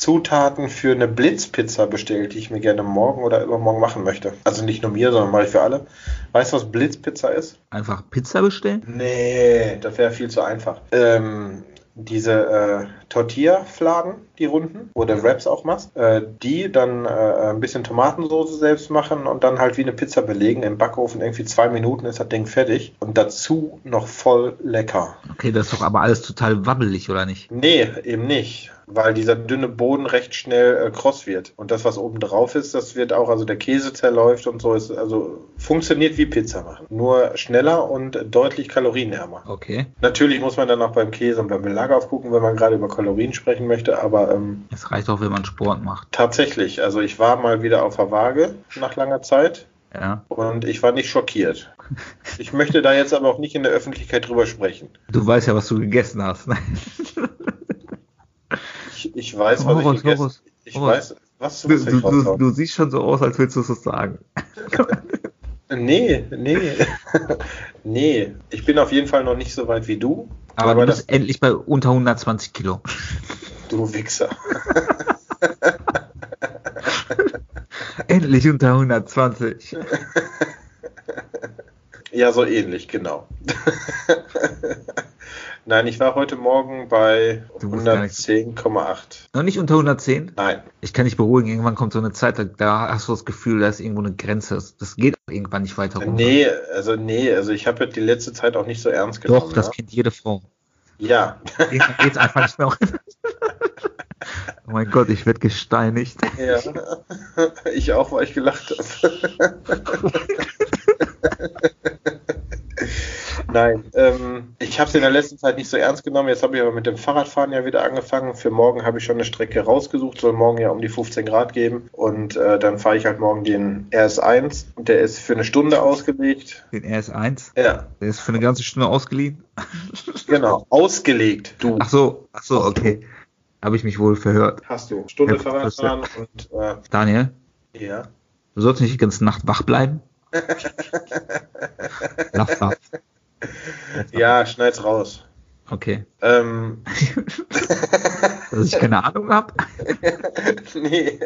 S2: Zutaten für eine Blitzpizza bestellt, die ich mir gerne morgen oder übermorgen machen möchte. Also nicht nur mir, sondern ich für alle. Weißt du, was Blitzpizza ist?
S3: Einfach Pizza bestellen?
S2: Nee, das wäre viel zu einfach. Ähm, diese äh, Tortilla-Fladen, die runden, wo du Wraps auch machst, äh, die dann äh, ein bisschen Tomatensauce selbst machen und dann halt wie eine Pizza belegen im Backofen. Irgendwie zwei Minuten ist das Ding fertig und dazu noch voll lecker.
S3: Okay, das ist doch aber alles total wabbelig, oder nicht?
S2: Nee, eben nicht, weil dieser dünne Boden recht schnell äh, kross wird. Und das, was oben drauf ist, das wird auch, also der Käse zerläuft und so, ist also funktioniert wie Pizza machen. Nur schneller und deutlich kalorienärmer.
S3: Okay.
S2: Natürlich muss man dann auch beim Käse und beim Belag aufgucken, wenn man gerade über Kalorien sprechen möchte, aber ähm,
S3: Es reicht auch, wenn man Sport macht.
S2: tatsächlich, also ich war mal wieder auf der Waage nach langer Zeit
S3: Ja.
S2: und ich war nicht schockiert. <laughs> Ich möchte da jetzt aber auch nicht in der Öffentlichkeit drüber sprechen.
S3: Du weißt ja, was du gegessen hast. <laughs>
S2: Ich, ich weiß, was
S3: Hau
S2: ich gegessen
S3: raus,
S2: Ich
S3: hau raus.
S2: weiß, was
S3: Du, du, du, du siehst schon so aus, als willst du es sagen. <laughs>
S2: Nee, nee. nee, ich bin auf jeden Fall noch nicht so weit wie du.
S3: Aber,
S2: Aber
S3: du bist endlich bei unter 120 Kilo.
S2: du Wichser. <laughs>
S3: Endlich unter 120.
S2: Ja, so ähnlich, genau. Nein, ich war heute Morgen bei
S3: Du bist gar nicht-
S2: 110,8.
S3: Noch nicht unter 110?
S2: Nein.
S3: Ich kann dich beruhigen, irgendwann kommt so eine Zeit, da- hast du das Gefühl, da ist irgendwo eine Grenze. Das- geht auch irgendwann nicht weiter runter.
S2: Nee, also nee, also ich habe die letzte Zeit auch nicht so ernst genommen.
S3: Doch, das
S2: ne?
S3: kennt jede Frau.
S2: Ja,
S3: Irgendwann geht's einfach nicht mehr. <laughs> oh mein Gott, ich werde gesteinigt.
S2: ja. Ich auch, weil ich gelacht habe. <laughs> Nein, ähm, ich habe es in der letzten Zeit nicht so ernst genommen. Jetzt habe ich aber mit dem Fahrradfahren ja wieder angefangen. Für morgen habe ich schon eine Strecke rausgesucht. Soll morgen ja um die 15 Grad geben. Und äh, dann fahre ich halt morgen den RS1. Der ist für eine Stunde ausgelegt.
S3: Den RS1?
S2: Ja.
S3: Der ist für eine ganze Stunde ausgeliehen? <laughs>
S2: Genau, ausgelegt.
S3: Du. Ach so, ach so, okay. Habe ich mich wohl verhört.
S2: Hast du. Stunde ja, Fahrradfahren und.
S3: Äh, Daniel?
S2: Ja.
S3: Du sollst nicht die ganze Nacht wach bleiben? <laughs>
S2: Lach ab. Ja, schneid's raus.
S3: Okay.
S2: Ähm. <laughs>
S3: dass ich keine Ahnung habe? <laughs>
S2: nee.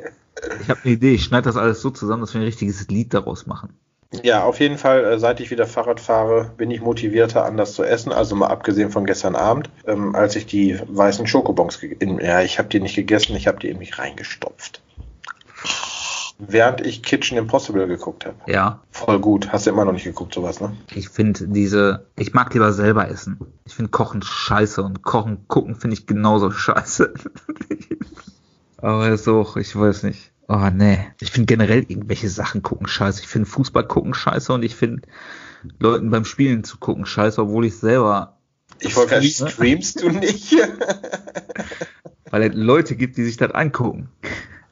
S3: Ich habe eine Idee. Ich schneide das alles so zusammen, dass wir ein richtiges Lied daraus machen.
S2: Ja, auf jeden Fall, äh, seit ich wieder Fahrrad fahre, bin ich motivierter, anders zu essen. Also mal abgesehen von gestern Abend, ähm, als ich die weißen Schokobons, ja, ich habe die nicht gegessen, ich habe die in mich reingestopft während ich Kitchen Impossible geguckt habe.
S3: Ja.
S2: Voll gut. Hast du immer noch nicht geguckt, sowas, ne?
S3: Ich finde diese, ich mag lieber selber essen. Ich finde Kochen scheiße und Kochen gucken finde ich genauso scheiße. <laughs> Aber so, ich weiß nicht. Oh nee. Ich finde generell irgendwelche Sachen gucken scheiße. Ich finde Fußball gucken scheiße und ich finde Leuten beim Spielen zu gucken scheiße, obwohl ich selber.
S2: Ich wollte gerade, streamst du nicht? <laughs>
S3: Weil es Leute gibt, die sich das angucken.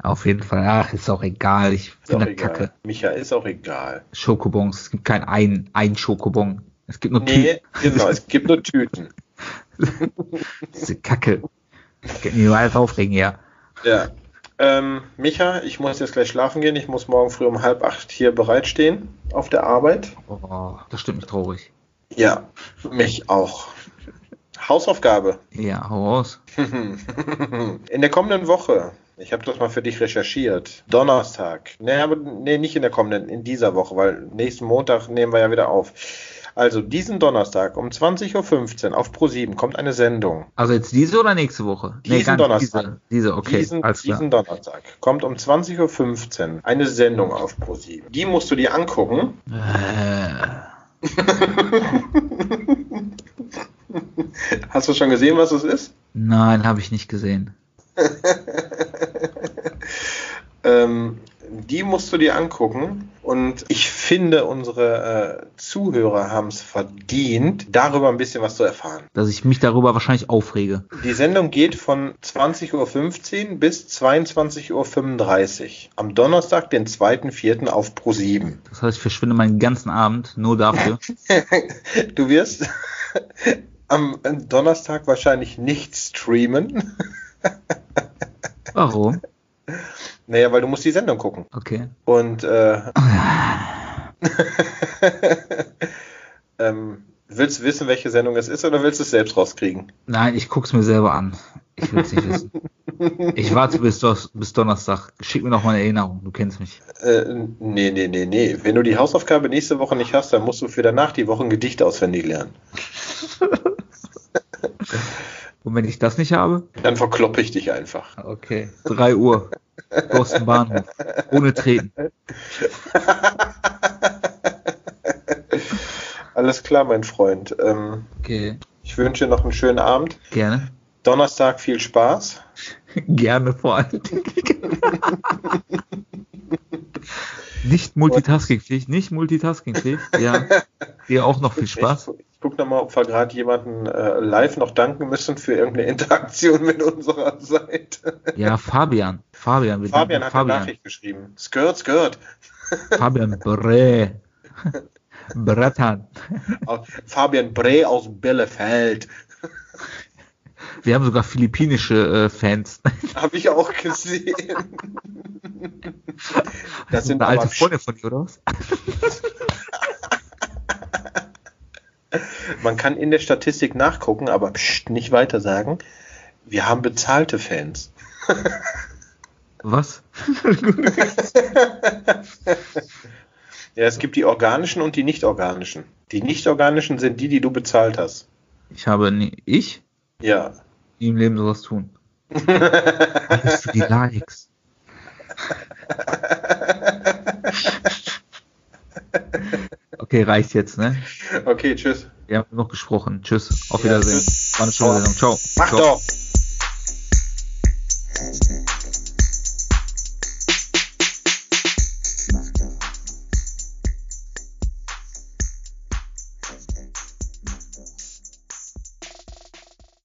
S3: Auf jeden Fall. Ach, ist auch egal. Ich finde das kacke.
S2: Micha, ist auch egal.
S3: Schokobons. Es gibt kein ein, ein Schokobon. Es gibt nur
S2: nee, Tüten. genau, es gibt nur Tüten. <laughs>
S3: Diese Kacke. Ich kann mich nur alles aufregen, ja.
S2: Ja. Ähm, Micha, ich muss jetzt gleich schlafen gehen. Ich muss morgen früh um halb acht hier bereitstehen auf der Arbeit.
S3: Oh, das stimmt mich traurig.
S2: Ja, mich auch. Hausaufgabe.
S3: Ja, hau raus. <laughs>
S2: In der kommenden Woche ich habe das mal für dich recherchiert. Donnerstag. Nee, aber nee, nicht in der kommenden, in dieser Woche, weil nächsten Montag nehmen wir ja wieder auf. Also diesen Donnerstag um 20.15 Uhr auf Pro7 kommt eine Sendung.
S3: Also jetzt diese oder nächste Woche?
S2: Diesen nee, Donnerstag.
S3: Diese, diese okay.
S2: Diesen, diesen Donnerstag kommt um 20.15 Uhr eine Sendung auf Pro7. Die musst du dir angucken. Äh. <laughs> Hast du schon gesehen, was es ist?
S3: Nein, habe ich nicht gesehen. <laughs> <laughs>
S2: ähm, die musst du dir angucken. Und ich finde, unsere äh, Zuhörer haben es verdient, darüber ein bisschen was zu erfahren.
S3: Dass ich mich darüber wahrscheinlich aufrege.
S2: Die Sendung geht von 20.15 Uhr bis 22.35 Uhr. Am Donnerstag, den 2.4. auf Pro 7.
S3: Das heißt, ich verschwinde meinen ganzen Abend nur dafür. <laughs>
S2: du wirst am Donnerstag wahrscheinlich nicht streamen.
S3: Warum?
S2: Naja, weil du musst die Sendung gucken.
S3: Okay.
S2: Und äh, <laughs> ähm, willst du wissen, welche Sendung es ist oder willst du es selbst rauskriegen?
S3: Nein, ich guck's mir selber an. Ich will es nicht wissen. <laughs> Ich warte bis, bis Donnerstag. Schick mir noch mal eine Erinnerung. Du kennst mich.
S2: Äh, nee, nee, nee, nee. Wenn du die Hausaufgabe nächste Woche nicht hast, dann musst du für danach die Woche ein Gedicht auswendig lernen. <laughs>
S3: Und wenn ich das nicht habe?
S2: Dann verkloppe ich dich einfach.
S3: Okay. 3 Uhr. Boston Bahnhof. Ohne Treten. <laughs>
S2: Alles klar, mein Freund. Ähm,
S3: okay.
S2: Ich wünsche dir noch einen schönen Abend.
S3: Gerne.
S2: Donnerstag viel Spaß. <laughs>
S3: Gerne vor allem. nicht multitaskingfähig, nicht multitaskingfähig. Ja. Dir auch noch viel Spaß.
S2: Gucke nochmal, ob wir gerade jemanden äh, live noch danken müssen für irgendeine Interaktion mit unserer Seite.
S3: Ja, Fabian. Fabian,
S2: Fabian hat Fabian. eine Nachricht geschrieben. Skirt, skirt.
S3: Fabian Bre. Bratan.
S2: Fabian Bre aus Bielefeld.
S3: Wir haben sogar philippinische äh, Fans.
S2: Habe ich auch gesehen.
S3: Das sind eine alte Freunde von dir, oder was? <laughs>
S2: Man kann in der Statistik nachgucken, aber pst, nicht weiter sagen. Wir haben bezahlte Fans.
S3: Was? <laughs>
S2: ja, es gibt die organischen und die nicht organischen. Die nicht organischen sind die, die du bezahlt hast.
S3: Ich habe nie. Ich?
S2: Ja.
S3: Nie im Leben sowas tun. Alles für die Likes. <laughs> Okay, reicht jetzt, ne?
S2: Okay, tschüss.
S3: Wir haben noch gesprochen. Tschüss. Auf Wiedersehen. Ja, War eine schöne Sendung. Ciao.
S2: Mach
S3: Ciao.
S2: doch.